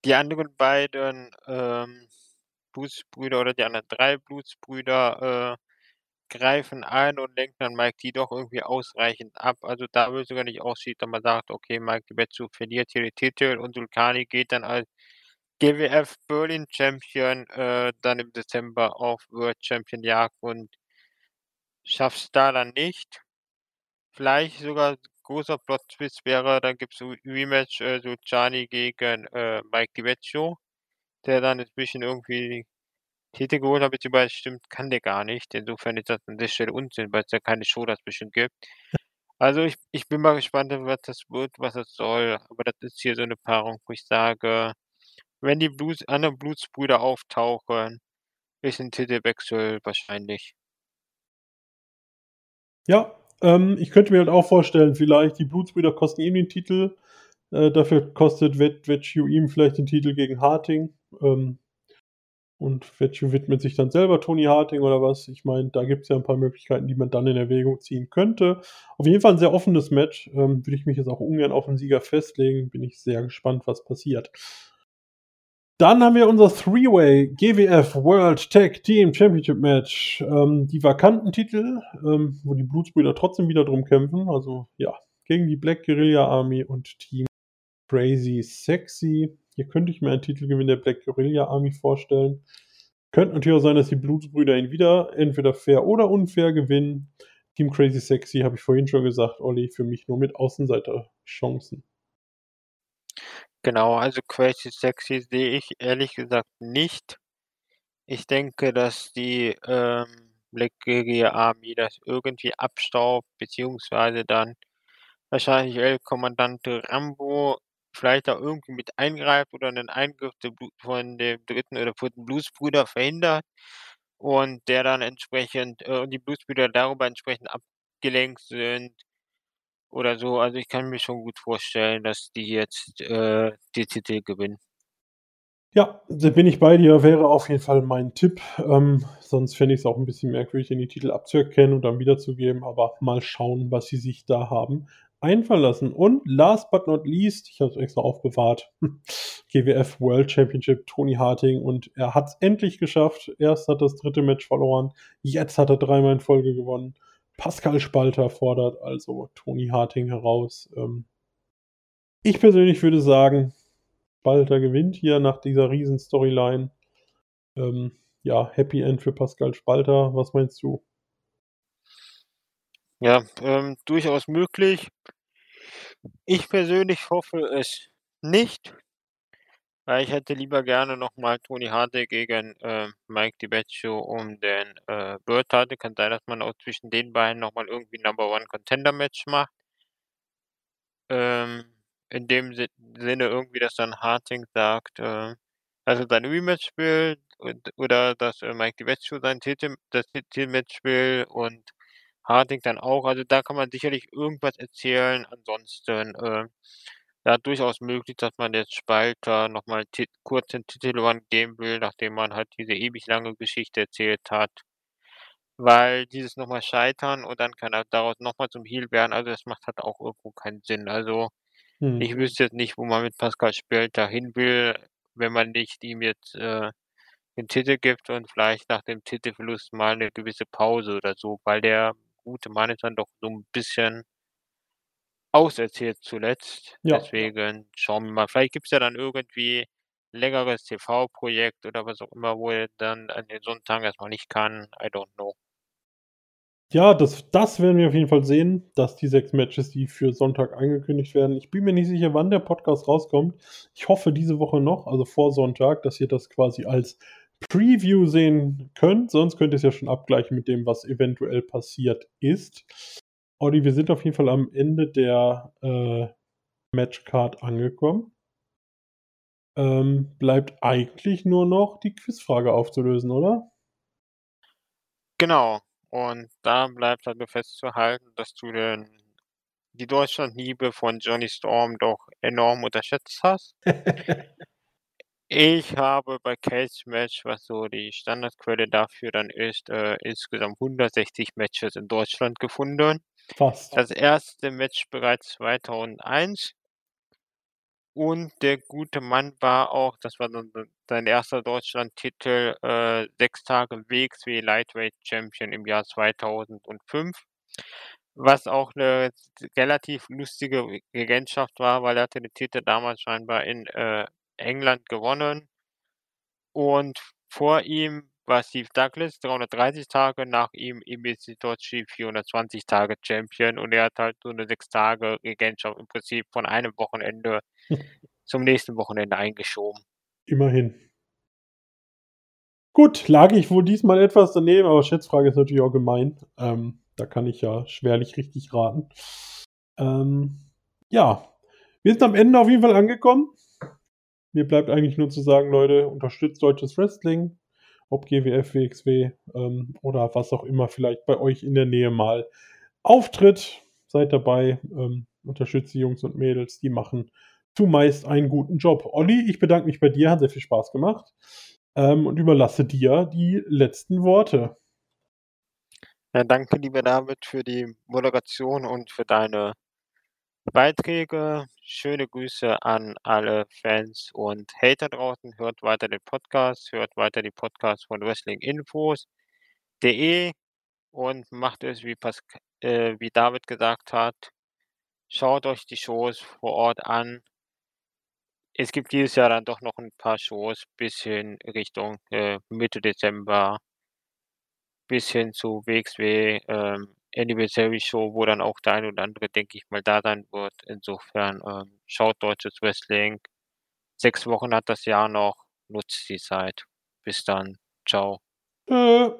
die anderen beiden, ähm, Blutsbrüder oder die anderen 3 Blutsbrüder, äh, greifen ein und lenken dann Mike D doch irgendwie ausreichend ab.“ Also, da ich sogar nicht ausschließen, dass man sagt: „Okay, Mike DiVecchio verliert hier den Titel und Solzani geht dann als GWF Berlin Champion, äh, dann im Dezember auf World Champion Jagd und schafft's da dann nicht.“ Vielleicht sogar großer Plot-Twist wäre, dann gibt's so Rematch, äh, Solzani gegen, äh, Mike DiVecchio, der dann inzwischen irgendwie Titel geholt hat, beziehungsweise stimmt, kann der gar nicht. Insofern ist das an der Stelle Unsinn, weil's ja keine Show dazwischen gibt. Also, ich ich bin mal gespannt, was das wird, was das soll, aber das ist hier so 'ne Paarung, wo ich sage, wenn die Blues anderen Blutsbrüder auftauchen, ist 'n Titelwechsel wahrscheinlich. Ja, ähm, ich könnte mir halt auch vorstellen, vielleicht die Blutsbrüder kosten ihm den Titel, äh, dafür kostet Vecchio ihm vielleicht den Titel gegen Harting, ähm und Vecchio widmet sich dann selber Tony Harting oder was. Ich meine, da gibt's ja 'n paar Möglichkeiten, die man dann in Erwägung ziehen könnte. Auf jeden Fall 'n sehr offenes Match, ähm, würde ich mich jetzt auch ungern auf 'n Sieger festlegen. Bin ich sehr gespannt, was passiert. Dann haben wir unser Three-Way GWF World Tag Team Championship Match. Ähm, die vakanten Titel, ähm, wo die Blutsbrüder trotzdem wieder drum kämpfen. Also, ja, gegen die Black Guerilla Army und Team Crazy Sexy. Hier könnte ich mir einen Titelgewinn der Black Guerilla Army vorstellen. Könnte natürlich auch sein, dass die Blutsbrüder ihn wieder entweder fair oder unfair gewinnen. Team Crazy Sexy habe ich vorhin schon gesagt, Olli, für mich nur mit Außenseiterchancen. Genau, also Crazy Sexy sehe ich ehrlich gesagt nicht. Ich denke, dass die, ähm, Black Army das irgendwie abstaubt, beziehungsweise dann wahrscheinlich El Comandante Rambo vielleicht da irgendwie mit eingreift oder 'nen Eingriff von dem 3. oder 4. Blutsbruder verhindert und der dann entsprechend äh, die Blutsbrüder darüber entsprechend abgelenkt sind oder so. Also, ich kann mir schon gut vorstellen, dass die jetzt, äh, die Titel gewinnen. Ja, da bin ich bei dir, wäre auf jeden Fall mein Tipp. Ähm, sonst fände ich's auch 'n bisschen merkwürdig, den Titel abzuerkennen und dann wiederzugeben, aber mal schauen, was sie sich da haben einfallen lassen. Und last but not least, ich habe es extra aufbewahrt, GWF World Championship, Tony Harting und er hat's endlich geschafft. Erst hat das 3. Match verloren, jetzt hat er dreimal in Folge gewonnen. Pascal Spalter fordert also Tony Harting heraus. Ähm ich persönlich würde sagen, Spalter gewinnt hier nach dieser Riesen-Storyline. Ähm, ja, Happy End für Pascal Spalter. Was meinst du? Ja, ähm, durchaus möglich. Ich persönlich hoffe es nicht ich hätte lieber gerne noch mal Tony Harting gegen, äh, Mike DiBiase um den, äh, World Title. Kann sein, dass man auch zwischen den beiden noch mal irgendwie Number One Contender Match macht. Ähm, in dem Si Sinne irgendwie, dass dann Harting sagt, äh, dass er sein Rematch will und oder dass, äh, Mike DiBiase sein Titel das Titelmatch will und Harting dann auch. Also, da kann man sicherlich irgendwas erzählen. Ansonsten, äh, ja, durchaus möglich, dass man jetzt Spalter noch mal Ti kurz den Titelrun geben will, nachdem man halt diese ewig lange Geschichte erzählt hat. Weil dieses noch mal Scheitern und dann kann er daraus noch mal zum Heel werden, also, das macht halt auch irgendwo keinen Sinn. Also, Mhm. ich wüsste jetzt nicht, wo man mit Pascal Spalter hin will, wenn man nicht ihm jetzt, äh, den Titel gibt und vielleicht nach dem Titelverlust mal 'ne gewisse Pause oder so, weil der gute Mann ist dann doch so 'n bisschen auserzählt zuletzt. Ja. Deswegen schauen wir mal. Vielleicht gibt's ja dann irgendwie längeres TV-Projekt oder was auch immer, wo er dann an den Sonntagen erst mal nicht kann. I don't know. Ja, das das werden wir auf jeden Fall sehen, dass die 6 Matches, die für Sonntag angekündigt werden ich bin mir nicht sicher, wann der Podcast rauskommt. Ich hoffe diese Woche noch, also vor Sonntag, dass ihr das quasi als Preview sehen könnt, sonst könnt ihr's ja schon abgleichen mit dem, was eventuell passiert ist. Olli, wir sind auf jeden Fall am Ende der, äh, Matchcard angekommen. Ähm, bleibt eigentlich nur noch die Quizfrage aufzulösen, oder? Genau. Und da bleibt halt nur festzuhalten, dass du den die Deutschlandliebe von Johnny Storm doch enorm unterschätzt hast. Ich habe bei Cage Match, was so die Standardquelle dafür dann ist, äh, insgesamt 160 Matches in Deutschland gefunden. Fast. Das 1. Match bereits 2001. Und der gute Mann war auch das war sein 1. Deutschlandtitel, äh, 6 Tage WXW Lightweight Champion im Jahr 2005. Was auch 'ne relativ lustige Re Regentschaft war, weil er hatte den Titel damals scheinbar in, äh, England gewonnen. Und vor ihm war Steve Douglas 330 Tage, nach ihm Emi Shitoshi 420 Tage Champion und er hat halt so 'ne 6 Tage Regentschaft im Prinzip von einem Wochenende zum nächsten Wochenende eingeschoben. Immerhin. Gut, lag ich wohl diesmal etwas daneben, aber Schätzfrage ist natürlich auch gemein. Ähm, da kann ich ja schwerlich richtig raten. Ähm, ja, wir sind am Ende auf jeden Fall angekommen. Mir bleibt eigentlich nur zu sagen, Leute, unterstützt deutsches Wrestling, ob GWF, WXW ähm, oder was auch immer vielleicht bei euch in der Nähe mal auftritt. Seid dabei, ähm, unterstützt die Jungs und Mädels, die machen zumeist einen guten Job. Olli, ich bedanke mich bei dir, hat sehr viel Spaß gemacht ähm, und überlasse dir die letzten Worte. Ja, danke, lieber David, für die Moderation und für deine Beiträge. Schöne Grüße an alle Fans und Hater draußen. Hört weiter den Podcast, hört weiter die Podcasts von WrestlingInfos.de und macht es, wie, Pas äh, wie David gesagt hat. Schaut euch die Shows vor Ort an. Es gibt dieses Jahr dann doch noch ein paar Shows bis hin Richtung äh, Mitte Dezember, bis hin zu WXW ähm, Anniversary Show, wo dann auch der ein oder andere, denke ich mal, da sein wird. Insofern ähm, schaut deutsches Wrestling. Sechs Wochen hat das Jahr noch. Nutzt die Zeit. Bis dann. Ciao. Äh.